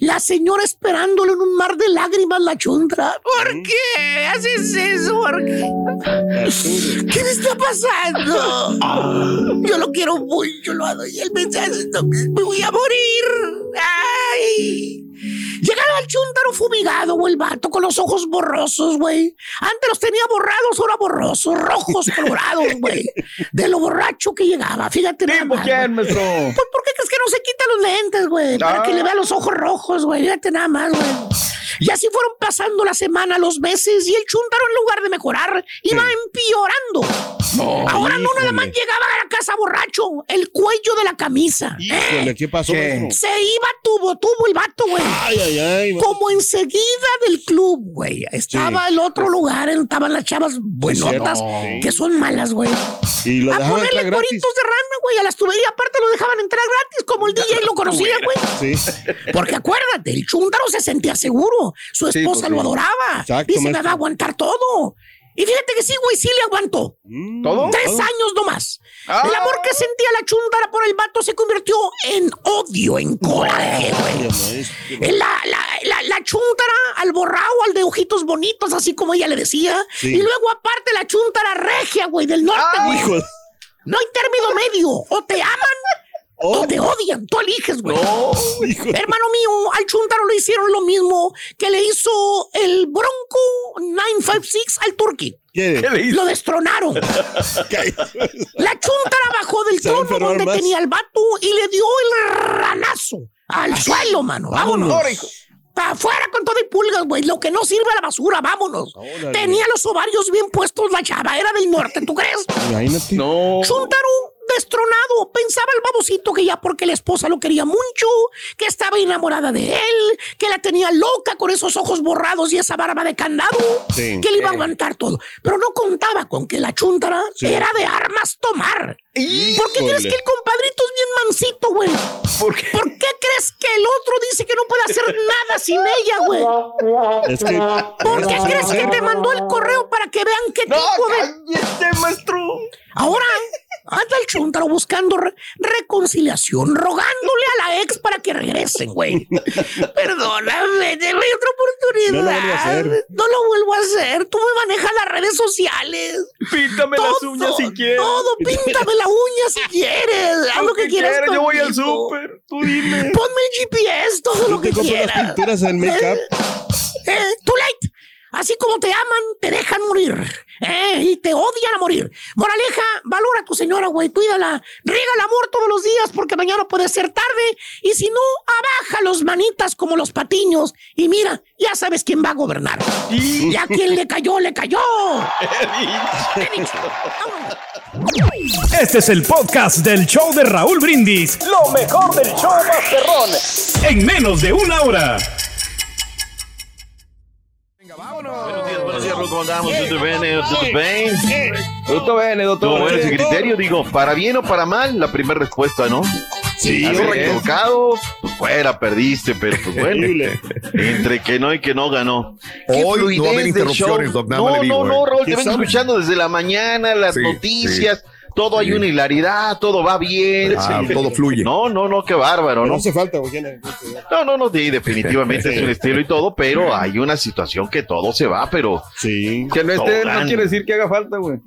[SPEAKER 21] La señora esperándolo en un mar de lágrimas, la chuntra. ¿Por
[SPEAKER 3] Mm.
[SPEAKER 21] qué haces eso? ¿Por qué? ¿Qué me está pasando? Yo lo quiero mucho, lo adoro. Y él me está haciendo que me voy a morir. ¡Ay! Llegaba el chúntaro fumigado, güey, el vato con los ojos borrosos, güey. Antes los tenía borrados, ahora borrosos, rojos, *laughs* colorados, güey. De lo borracho que llegaba, fíjate nada más,
[SPEAKER 3] quién, maestro?
[SPEAKER 21] Pues, ¿por qué crees que no se quita los lentes, güey? Para
[SPEAKER 3] Ah.
[SPEAKER 21] que le vea los ojos rojos, güey. Fíjate nada más, güey. Y así fueron pasando la semana, los meses, y el chúntaro, en lugar de mejorar, iba empeorando.
[SPEAKER 4] No,
[SPEAKER 21] Ahora no nada
[SPEAKER 4] híjole.
[SPEAKER 21] más llegaba a la casa borracho, el cuello de la camisa. ¿eh?
[SPEAKER 4] Híjole, ¿qué pasó, maestro?
[SPEAKER 21] Se iba tubo, tubo el vato, güey.
[SPEAKER 4] Ay, ay, ay.
[SPEAKER 21] Como enseguida del club, güey. Estaba el otro lugar, estaban las chavas buenotas.
[SPEAKER 4] Sí.
[SPEAKER 21] que son malas, güey.
[SPEAKER 4] Y lo
[SPEAKER 21] A ponerle cueritos de rana, güey, a las tuberías. Aparte lo dejaban entrar gratis, como el *laughs* DJ lo conocía, güey.
[SPEAKER 4] Sí.
[SPEAKER 21] Porque acuérdate, el chúntaro se sentía seguro. Su
[SPEAKER 4] Sí,
[SPEAKER 21] esposa
[SPEAKER 4] pues,
[SPEAKER 21] lo
[SPEAKER 4] sí.
[SPEAKER 21] adoraba.
[SPEAKER 4] Exacto,
[SPEAKER 21] Dice, me va a aguantar todo. Y fíjate que sí, güey, sí le aguantó.
[SPEAKER 3] ¿Todo?
[SPEAKER 21] Tres
[SPEAKER 3] ¿Todo?
[SPEAKER 21] años nomás.
[SPEAKER 3] Ah.
[SPEAKER 21] El amor que sentía la chúndara por el vato se convirtió en odio, en coraje, güey. La, la, la, la chúntara al borrao, al de ojitos bonitos, así como ella le decía.
[SPEAKER 4] Sí.
[SPEAKER 21] Y luego, aparte, la chúntara regia, güey, del norte, güey.
[SPEAKER 4] Hijo de-
[SPEAKER 21] No hay término medio. O te aman
[SPEAKER 4] Oh.
[SPEAKER 21] te odian. Tú eliges, güey.
[SPEAKER 3] No.
[SPEAKER 21] Hermano mío, al Chuntaro le hicieron lo mismo que le hizo el Bronco 956 al Turkey.
[SPEAKER 4] ¿Qué?
[SPEAKER 3] ¿Qué le hizo?
[SPEAKER 21] Lo destronaron. *laughs*
[SPEAKER 4] ¿Qué?
[SPEAKER 21] La Chuntara bajó del trono donde
[SPEAKER 4] más.
[SPEAKER 21] tenía el vato y le dio el ranazo al suelo, mano. Vámonos.
[SPEAKER 3] Hijo.
[SPEAKER 21] Para afuera con todo y pulgas, güey. Lo que no sirve a la basura, vámonos.
[SPEAKER 4] Órale.
[SPEAKER 21] Tenía los ovarios bien puestos la chava. Era del norte, ¿tú crees?
[SPEAKER 4] Imagínate.
[SPEAKER 3] No.
[SPEAKER 21] Chuntaro destronado. Pensaba el babosito que ya porque la esposa lo quería mucho, que estaba enamorada de él, que la tenía loca con esos ojos borrados y esa barba de candado,
[SPEAKER 4] Sí.
[SPEAKER 21] que le iba a aguantar todo. Pero no contaba con que la chuntara
[SPEAKER 4] Sí.
[SPEAKER 21] era de armas tomar. ¿Por qué
[SPEAKER 4] Híjole.
[SPEAKER 21] crees que el compadrito es bien mansito, güey?
[SPEAKER 3] ¿Por qué?
[SPEAKER 21] ¿Por qué crees que el otro dice que no puede hacer nada sin ella, güey?
[SPEAKER 4] Es que.
[SPEAKER 21] ¿Por qué crees que te mandó el correo para que vean qué
[SPEAKER 3] No,
[SPEAKER 21] tipo de
[SPEAKER 3] maestro.
[SPEAKER 21] Ahora anda el chuntaro buscando re- reconciliación, rogándole a la ex para que regresen, güey. *laughs* Perdóname, dame otra oportunidad.
[SPEAKER 4] No lo vuelvo a hacer.
[SPEAKER 21] No lo vuelvo a hacer. Tú me manejas las redes sociales.
[SPEAKER 3] Píntame las uñas si quieres.
[SPEAKER 21] Todo, píntame la uña si quieres. Haz lo que quieras.
[SPEAKER 3] Yo voy al súper. Tú dime.
[SPEAKER 21] Ponme el GPS, todo lo
[SPEAKER 4] te
[SPEAKER 21] que
[SPEAKER 4] compro las
[SPEAKER 21] quieras.
[SPEAKER 4] pinturas en make-up.
[SPEAKER 21] Eh, too late. Así como te aman, te dejan morir. Eh, y te odian a morir. Moraleja, valora a tu señora, güey. Cuídala. Riega el amor todos los días porque mañana puede ser tarde. Y si no, abaja los manitas como los patiños. Y mira, ya sabes quién va a gobernar. Y a quien le cayó, le cayó. *laughs* He dicho. Vámonos.
[SPEAKER 9] Este es el podcast del show de Raúl Brindis. Lo mejor del show Masterrón. En menos de una hora.
[SPEAKER 22] Buenos días, días, ¿cómo andamos? ¿Tutto bene? ¿Tutto bene?
[SPEAKER 3] Tutto bene, doctor.
[SPEAKER 22] ¿Cómo es ese criterio? Digo, ¿para bien o para mal? La primera respuesta, ¿no?
[SPEAKER 3] Sí,
[SPEAKER 22] equivocado, pues fuera, perdiste, pero pues bueno, entre que no y que no ganó.
[SPEAKER 1] Hoy no va a haber interrupciones,
[SPEAKER 22] show.
[SPEAKER 1] Doc, nada más
[SPEAKER 22] No,
[SPEAKER 1] le digo,
[SPEAKER 22] no, no,
[SPEAKER 1] ¿eh?
[SPEAKER 22] Raúl, te
[SPEAKER 1] ¿Qué
[SPEAKER 22] vengo escuchando desde la mañana, las
[SPEAKER 1] Sí,
[SPEAKER 22] noticias, todo hay una hilaridad, todo va bien.
[SPEAKER 1] Ah,
[SPEAKER 22] Sí.
[SPEAKER 1] todo fluye.
[SPEAKER 22] No, no, no, qué bárbaro,
[SPEAKER 4] No
[SPEAKER 22] ¿no?
[SPEAKER 4] hace falta, güey.
[SPEAKER 22] No, no, no, sí, definitivamente es un *laughs* estilo y todo, pero hay una situación que todo se va, pero...
[SPEAKER 4] Sí.
[SPEAKER 3] Que no esté, no quiere decir que haga falta, güey.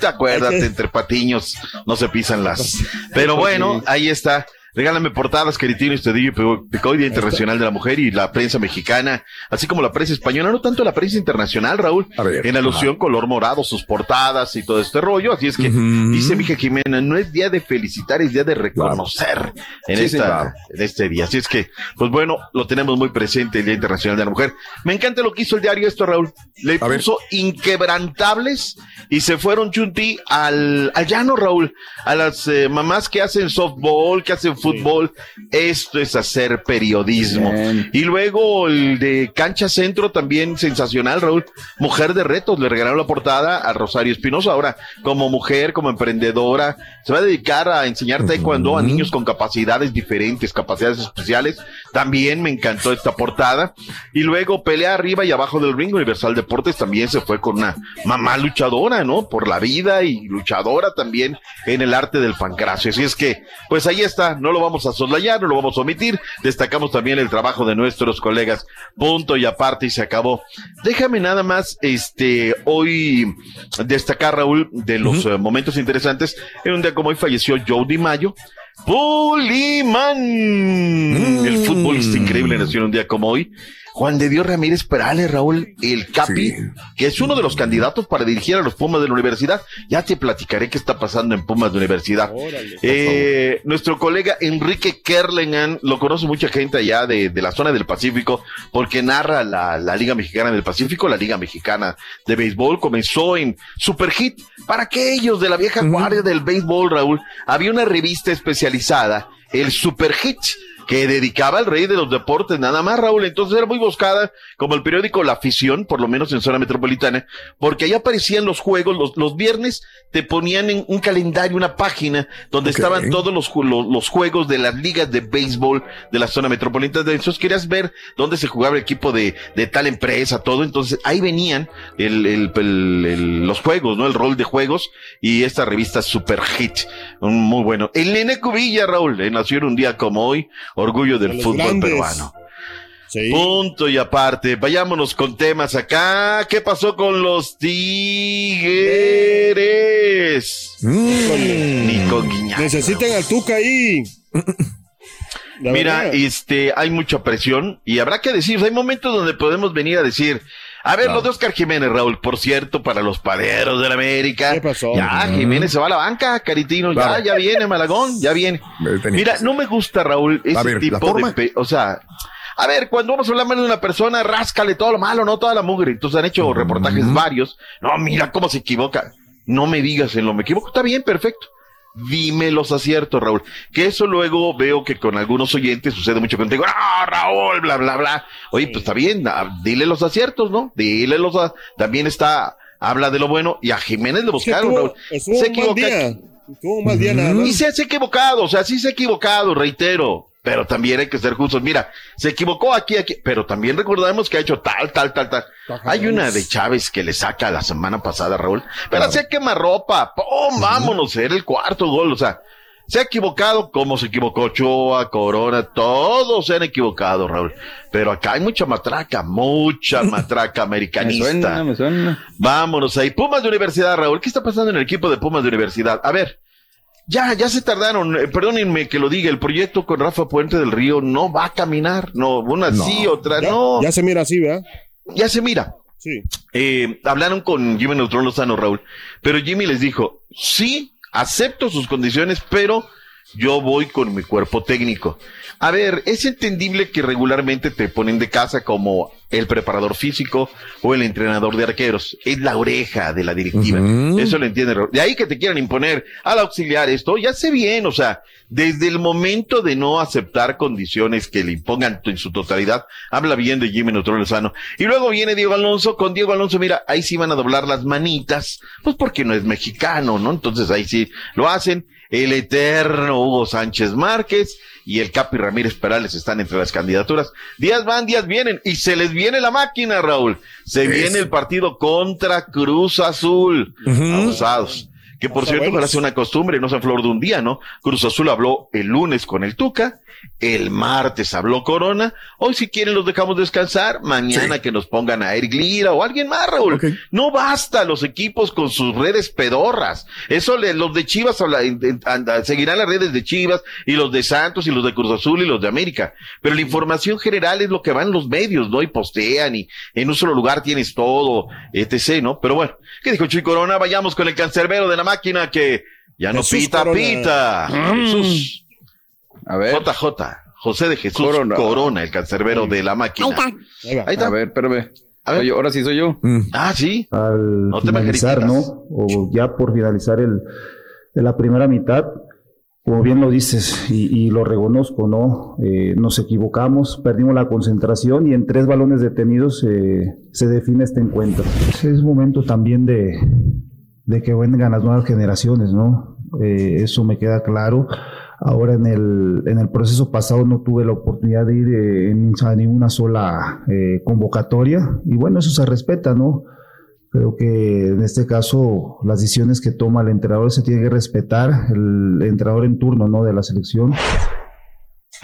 [SPEAKER 22] Te acuérdate, *laughs* entre patiños no se pisan las. Pero bueno, ahí está. Regálame portadas, Queritino, Estedillo y Picoy, Día Internacional de la Mujer y la prensa mexicana, así como la prensa española, no tanto la prensa internacional, Raúl, en alusión color morado, sus portadas y todo este rollo. Así es que, dice Mija Jimena, no es día de felicitar, es día de reconocer en,
[SPEAKER 1] Sí,
[SPEAKER 22] esta,
[SPEAKER 1] sí, claro.
[SPEAKER 22] en este día. Así es que, pues bueno, lo tenemos muy presente el Día Internacional de la Mujer. Me encanta lo que hizo el diario esto, Raúl. Le puso inquebrantables y se fueron chunti al, al llano, Raúl. A las eh, mamás que hacen softball, que hacen fútbol. Esto es hacer periodismo. Y luego el de Cancha Centro también sensacional, Raúl. Mujer de retos, le regalaron la portada a Rosario Espinosa. Ahora, como mujer, como emprendedora, se va a dedicar a enseñar taekwondo a niños con capacidades diferentes, capacidades especiales. También me encantó esta portada. Y luego pelea arriba y abajo del ring. Universal Deportes también se fue con una mamá luchadora, ¿no? Por la vida y luchadora también en el arte del pancracio. Así es que, pues ahí está. No lo vamos a soslayar, no lo vamos a omitir. Destacamos también el trabajo de nuestros colegas. Punto y aparte y se acabó. Déjame nada más, este, hoy destacar, Raúl, de los eh, momentos interesantes. En un día como hoy falleció Joe Di Mayo. Puliman. El fútbol es increíble, nació en un día como hoy. Juan de Dios Ramírez Perales, Raúl, el Capi, que es uno de los candidatos para dirigir a los Pumas de la universidad. Ya te platicaré qué está pasando en Pumas de universidad. Eh, nuestro colega Enrique Kerlengan, lo conoce mucha gente allá de, de la zona del Pacífico, porque narra la, la Liga Mexicana del Pacífico, la Liga Mexicana de Béisbol. Comenzó en Super Hit. Para aquellos de la vieja guardia del béisbol, Raúl, había una revista especializada, el Super Hit que dedicaba al rey de los deportes, nada más, Raúl. Entonces era muy buscada, como el periódico La Afición, por lo menos en zona metropolitana, porque ahí aparecían los juegos, los, los viernes te ponían en un calendario, una página, donde estaban todos los, los, los juegos de las ligas de béisbol de la zona metropolitana. Entonces querías ver dónde se jugaba el equipo de, de tal empresa, todo. Entonces ahí venían el, el- el- los juegos, ¿no? El rol de juegos y esta revista Super Hit, muy bueno. El Nene Cubilla, Raúl, eh, nació en un día como hoy, orgullo del fútbol
[SPEAKER 4] grandes.
[SPEAKER 22] peruano. Punto y aparte, vayámonos con temas acá. ¿Qué pasó con los Tigres? Ni con Guiñac.
[SPEAKER 4] Necesitan al Tuca ahí. *clears throat*
[SPEAKER 22] Mira, este, hay mucha presión y habrá que decir, hay momentos donde podemos venir a decir, a ver, lo de Oscar Jiménez, Raúl, por cierto, para los paderos del América. ¿Qué pasó? Ya, Jiménez se va a la banca, Caritino,
[SPEAKER 1] Claro.
[SPEAKER 22] ya, ya viene Malagón, ya viene. Mira, no me gusta, Raúl, ese
[SPEAKER 1] A ver, ¿la
[SPEAKER 22] tipo de, o sea, a ver, cuando vamos a hablar mal de una persona, ráscale todo lo malo, no toda la mugre. Entonces han hecho reportajes varios. No, mira cómo se equivoca. No me digas en lo me equivoco. Está bien, perfecto. Dime los aciertos, Raúl. Que eso luego veo que con algunos oyentes sucede mucho contigo. ¡Ah, Raúl! Bla, bla, bla. Oye, pues está bien. ah, Dile los aciertos, ¿no? Dile los. a- También está. Habla de lo bueno. Y a Jiménez le buscaron,
[SPEAKER 4] tuvo-
[SPEAKER 22] Raúl. Se equivoca.
[SPEAKER 4] día. Tuvo un mal día nada más.
[SPEAKER 22] Y se ha equivocado, o sea, sí se ha equivocado, reitero. Pero también hay que ser justos. Mira, se equivocó aquí, aquí, pero también recordamos que ha hecho tal, tal, tal, tal. Hay una de Chávez que le saca la semana pasada, Raúl. Pero se quema ropa. ¡Pum! Vámonos, era el cuarto gol. O sea, se ha equivocado como se equivocó Ochoa, Corona, todos se han equivocado, Raúl. Pero acá hay mucha matraca, mucha *laughs* matraca americanista.
[SPEAKER 3] Me suena, me suena.
[SPEAKER 22] Vámonos ahí. Pumas de universidad, Raúl. ¿Qué está pasando en el equipo de Pumas de universidad? A ver, ya, ya se tardaron. Eh, perdónenme que lo diga. El proyecto con Rafa Puente del Río no va a caminar. No, una
[SPEAKER 4] No.
[SPEAKER 22] sí, otra
[SPEAKER 4] Ya-
[SPEAKER 22] no.
[SPEAKER 4] Ya se mira así, ¿verdad?
[SPEAKER 22] Ya se mira.
[SPEAKER 4] Sí.
[SPEAKER 22] Eh, hablaron con Jimmy Neutrón Lozano, Raúl. Pero Jimmy les dijo, sí, acepto sus condiciones, pero yo voy con mi cuerpo técnico. A ver, es entendible que regularmente te ponen de casa como el preparador físico o el entrenador de arqueros. Es la oreja de la directiva. Eso lo entiende. De ahí que te quieran imponer al auxiliar esto, ya sé bien, o sea, desde el momento de no aceptar condiciones que le impongan en su totalidad, habla bien de Jimmy Neutron Lozano. Y luego viene Diego Alonso, con Diego Alonso, mira, ahí sí van a doblar las manitas, pues porque no es mexicano, ¿no? Entonces ahí sí lo hacen. El eterno Hugo Sánchez Márquez y el Capi Ramírez Perales están entre las candidaturas. Días van, días vienen y se les viene la máquina, Raúl. Se viene el partido contra Cruz Azul. Abusados. Que por cierto, parece una costumbre, no se flor de un día, ¿no? Cruz Azul habló el lunes con el Tuca, el martes habló Corona, hoy si quieren los dejamos descansar, mañana que nos pongan a Eric Lira o alguien más, Raúl. No basta los equipos con sus redes pedorras. Eso le, los de Chivas seguirán las redes de Chivas y los de Santos y los de Cruz Azul y los de América. Pero la información general es lo que van los medios, ¿no? Y postean y en un solo lugar tienes todo, etc., ¿no? Pero bueno, ¿qué dijo Chuy Corona? Vayamos con el cancerbero de la máquina que ya no pita, pita.
[SPEAKER 3] Mm.
[SPEAKER 22] Jesús.
[SPEAKER 3] A ver.
[SPEAKER 22] JJ. José de Jesús Corona, el cancerbero de la máquina.
[SPEAKER 3] Ahí está. A ver, espérame. Soy yo, ahora sí soy yo.
[SPEAKER 22] Ah, sí.
[SPEAKER 23] Al
[SPEAKER 22] No te
[SPEAKER 23] finalizar, ¿no? O ya por finalizar el, de la primera mitad, como bien lo dices y, y lo reconozco, ¿no? Eh, nos equivocamos, perdimos la concentración y en tres balones detenidos eh, se define este encuentro. Es momento también de, de que vengan las nuevas generaciones, ¿no? Eh, eso me queda claro. Ahora en el, en el proceso pasado no tuve la oportunidad de ir eh, a ninguna sola eh, convocatoria y bueno, eso se respeta, ¿no? Creo que en este caso las decisiones que toma el entrenador se tiene que respetar, el entrenador en turno, ¿no? De la selección.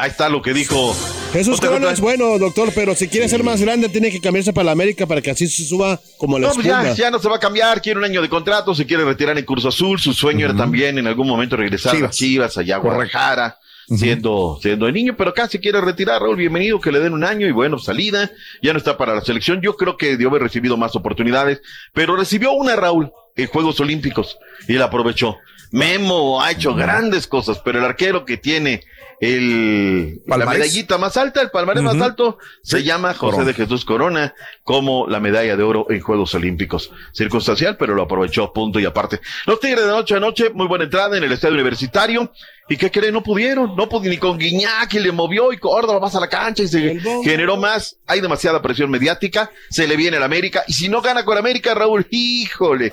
[SPEAKER 22] Ahí está lo que dijo.
[SPEAKER 4] Jesús. Corona es bueno, doctor, pero si quiere ser más grande tiene que cambiarse para la América para que así se suba como la
[SPEAKER 22] No, pues
[SPEAKER 4] espuma.
[SPEAKER 22] ya, ya no se va a cambiar, quiere un año de contrato, se quiere retirar en Curso Azul, su sueño era también en algún momento regresar a Chivas, allá a Guadalajara, siendo, siendo de niño, pero acá se quiere retirar, Raúl, bienvenido, que le den un año y bueno, salida, ya no está para la selección, yo creo que debió haber recibido más oportunidades, pero recibió una, Raúl, en Juegos Olímpicos, y la aprovechó. Memo ha hecho grandes cosas, pero el arquero que tiene el, la
[SPEAKER 24] Palmarés.
[SPEAKER 22] medallita más alta, el palmarés más alto, se llama José
[SPEAKER 24] Corona.
[SPEAKER 22] de Jesús Corona como la medalla de oro en Juegos Olímpicos. Circunstancial, pero lo aprovechó, punto y aparte. Los Tigres de noche a noche, muy buena entrada en el estadio universitario. ¿Y qué creen? No pudieron, no pudieron, ni con Guiñac y le movió y Córdoba vas a la cancha y se generó más. Hay demasiada presión mediática, se le viene el América. Y si no gana con América, Raúl, híjole.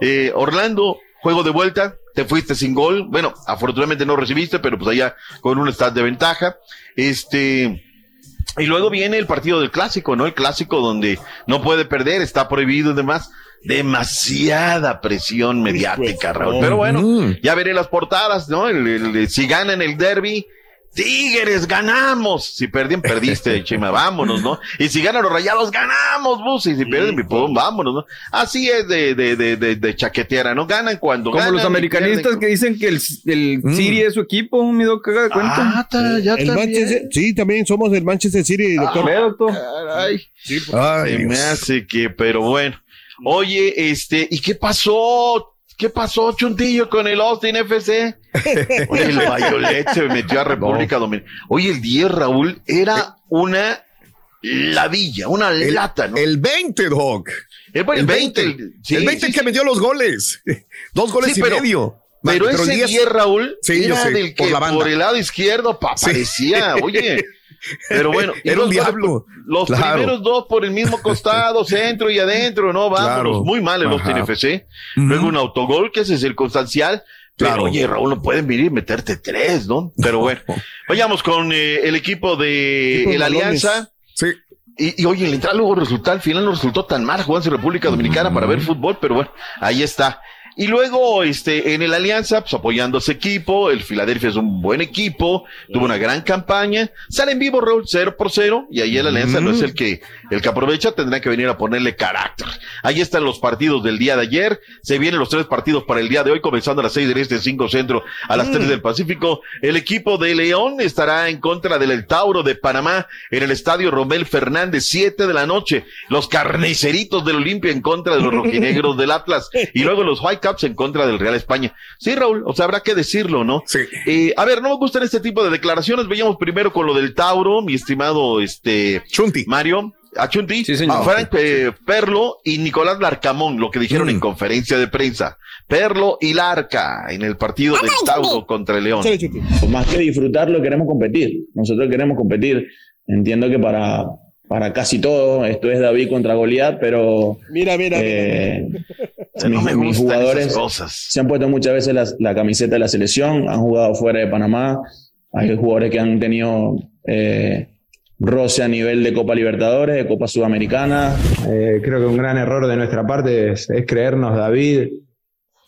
[SPEAKER 22] Eh, Orlando, juego de vuelta, te fuiste sin gol. Bueno, afortunadamente no recibiste, pero pues allá con un estado de ventaja. Este, y luego viene el partido del clásico, ¿no? El clásico donde no puede perder, está prohibido y demás. Demasiada presión mediática, Raúl. Pero bueno, ya veré las portadas, ¿no? El- el- si ganan el derby, Tigres, ganamos. Si perdien, perdiste, *laughs* Chima, vámonos, ¿no? Y si ganan los rayados, ganamos, bus. Y si pierden, mi pum, vámonos, ¿no? Así es de, de, de, de, de chaqueteara, ¿no? Ganan cuando
[SPEAKER 3] Como
[SPEAKER 22] ganan.
[SPEAKER 3] los americanistas que dicen que el, el City es su equipo, me doy caga de cuenta.
[SPEAKER 22] Ah, ta- ya
[SPEAKER 4] El. Manchester- sí, también somos del Manchester City, doctor.
[SPEAKER 3] Ve, doctor.
[SPEAKER 22] Caray.
[SPEAKER 4] Sí, pues,
[SPEAKER 22] Se me hace que, pero bueno. Oye, este, ¿y qué pasó? ¿Qué pasó, Chuntillo, con el Austin FC? *laughs* Oye, el Violet se metió a República Dominicana. Oye, el 10, Raúl, era una ladilla, una lata, ¿no?
[SPEAKER 24] El 20, Doc.
[SPEAKER 22] Eh, bueno,
[SPEAKER 24] El 20.
[SPEAKER 22] el- sí,
[SPEAKER 24] el 20
[SPEAKER 22] sí,
[SPEAKER 24] que
[SPEAKER 22] sí.
[SPEAKER 24] metió los goles. *laughs* Dos goles
[SPEAKER 22] Sí,
[SPEAKER 24] y
[SPEAKER 22] pero-
[SPEAKER 24] medio.
[SPEAKER 22] Pero
[SPEAKER 24] el
[SPEAKER 22] ese
[SPEAKER 24] 10
[SPEAKER 22] 10, Raúl,
[SPEAKER 24] Sí, yo
[SPEAKER 22] era
[SPEAKER 24] sé,
[SPEAKER 22] del que
[SPEAKER 24] por la
[SPEAKER 22] por, el lado izquierdo parecía, oye. *laughs* Pero bueno, *laughs*
[SPEAKER 24] Era
[SPEAKER 22] los
[SPEAKER 24] un
[SPEAKER 22] goles,
[SPEAKER 24] diablo.
[SPEAKER 22] Los
[SPEAKER 24] Claro.
[SPEAKER 22] primeros dos por el mismo costado, *laughs* centro y adentro, no, vámonos.
[SPEAKER 24] Claro.
[SPEAKER 22] Muy mal el. Austin FC. Luego un autogol que es circunstancial. Pero
[SPEAKER 24] Claro.
[SPEAKER 22] oye, Raúl, no pueden venir y meterte tres, ¿no? Pero bueno, *laughs* vayamos con eh, el equipo de el. Alianza.
[SPEAKER 24] Sí.
[SPEAKER 22] Y, y oye, el entrar luego resulta, al final no resultó tan mal jugando en República Dominicana para ver fútbol, pero bueno, ahí está. Y luego, este, en el Alianza, pues apoyando a ese equipo, el Filadelfia es un buen equipo, tuvo una gran campaña, sale en vivo, Raúl, cero por cero, y ahí el Alianza no es el que, el que aprovecha, tendrá que venir a ponerle carácter. Ahí están los partidos del día de ayer, se vienen los tres partidos para el día de hoy, comenzando a las seis del este, cinco centro, a las tres del Pacífico. El equipo de León estará en contra del El Tauro de Panamá en el estadio Romel Fernández, siete de la noche. Los carniceritos del Olimpia en contra de los *laughs* rojinegros del Atlas. Y luego los White Cups en contra del Real España. Sí, Raúl, o sea, habrá que decirlo, ¿no? Sí. Eh, a ver, no me gustan este tipo de declaraciones. Veíamos primero con lo del Tauro, mi estimado este
[SPEAKER 24] Chunti.
[SPEAKER 22] Mario. A Chunti, a Frank eh, Perlo y Nicolás Larcamón, lo que dijeron en conferencia de prensa. Perlo y Larca en el partido del Tauro contra el León.
[SPEAKER 25] Pues más que disfrutarlo, queremos competir. Nosotros queremos competir. Entiendo que para, para casi todo esto es David contra Goliat, pero.
[SPEAKER 4] Mira, mira.
[SPEAKER 25] eh, mis, mis jugadores se han puesto muchas veces la, la camiseta de la selección, han jugado fuera de Panamá. Hay jugadores que han tenido eh, roce a nivel de Copa Libertadores, de Copa Sudamericana.
[SPEAKER 26] Eh, creo que un gran error de nuestra parte es, es creernos David.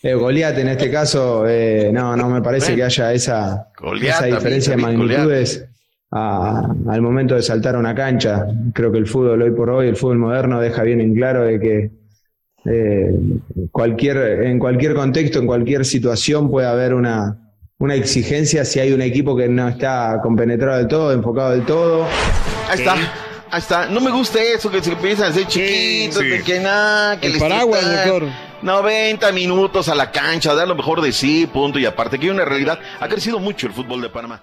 [SPEAKER 26] Eh, Goliat en este caso, eh, no, no me parece que haya esa, esa diferencia
[SPEAKER 22] también,
[SPEAKER 26] de magnitudes a- al momento de saltar a una cancha. Creo que el fútbol hoy por hoy, el fútbol moderno, deja bien en claro de que eh, cualquier, en cualquier contexto, en cualquier situación puede haber una, una exigencia si hay un equipo que no está compenetrado del todo, enfocado del todo.
[SPEAKER 22] Ahí está. Ahí está. No me gusta eso que se empiezan a hacer chiquitos,
[SPEAKER 4] sí.
[SPEAKER 22] que nada, que
[SPEAKER 4] El
[SPEAKER 22] les
[SPEAKER 4] paraguas,
[SPEAKER 22] quitan
[SPEAKER 4] mejor.
[SPEAKER 22] 90 minutos a la cancha, dar lo mejor de sí, punto. Y aparte que hay una realidad, ha crecido mucho el fútbol de Panamá.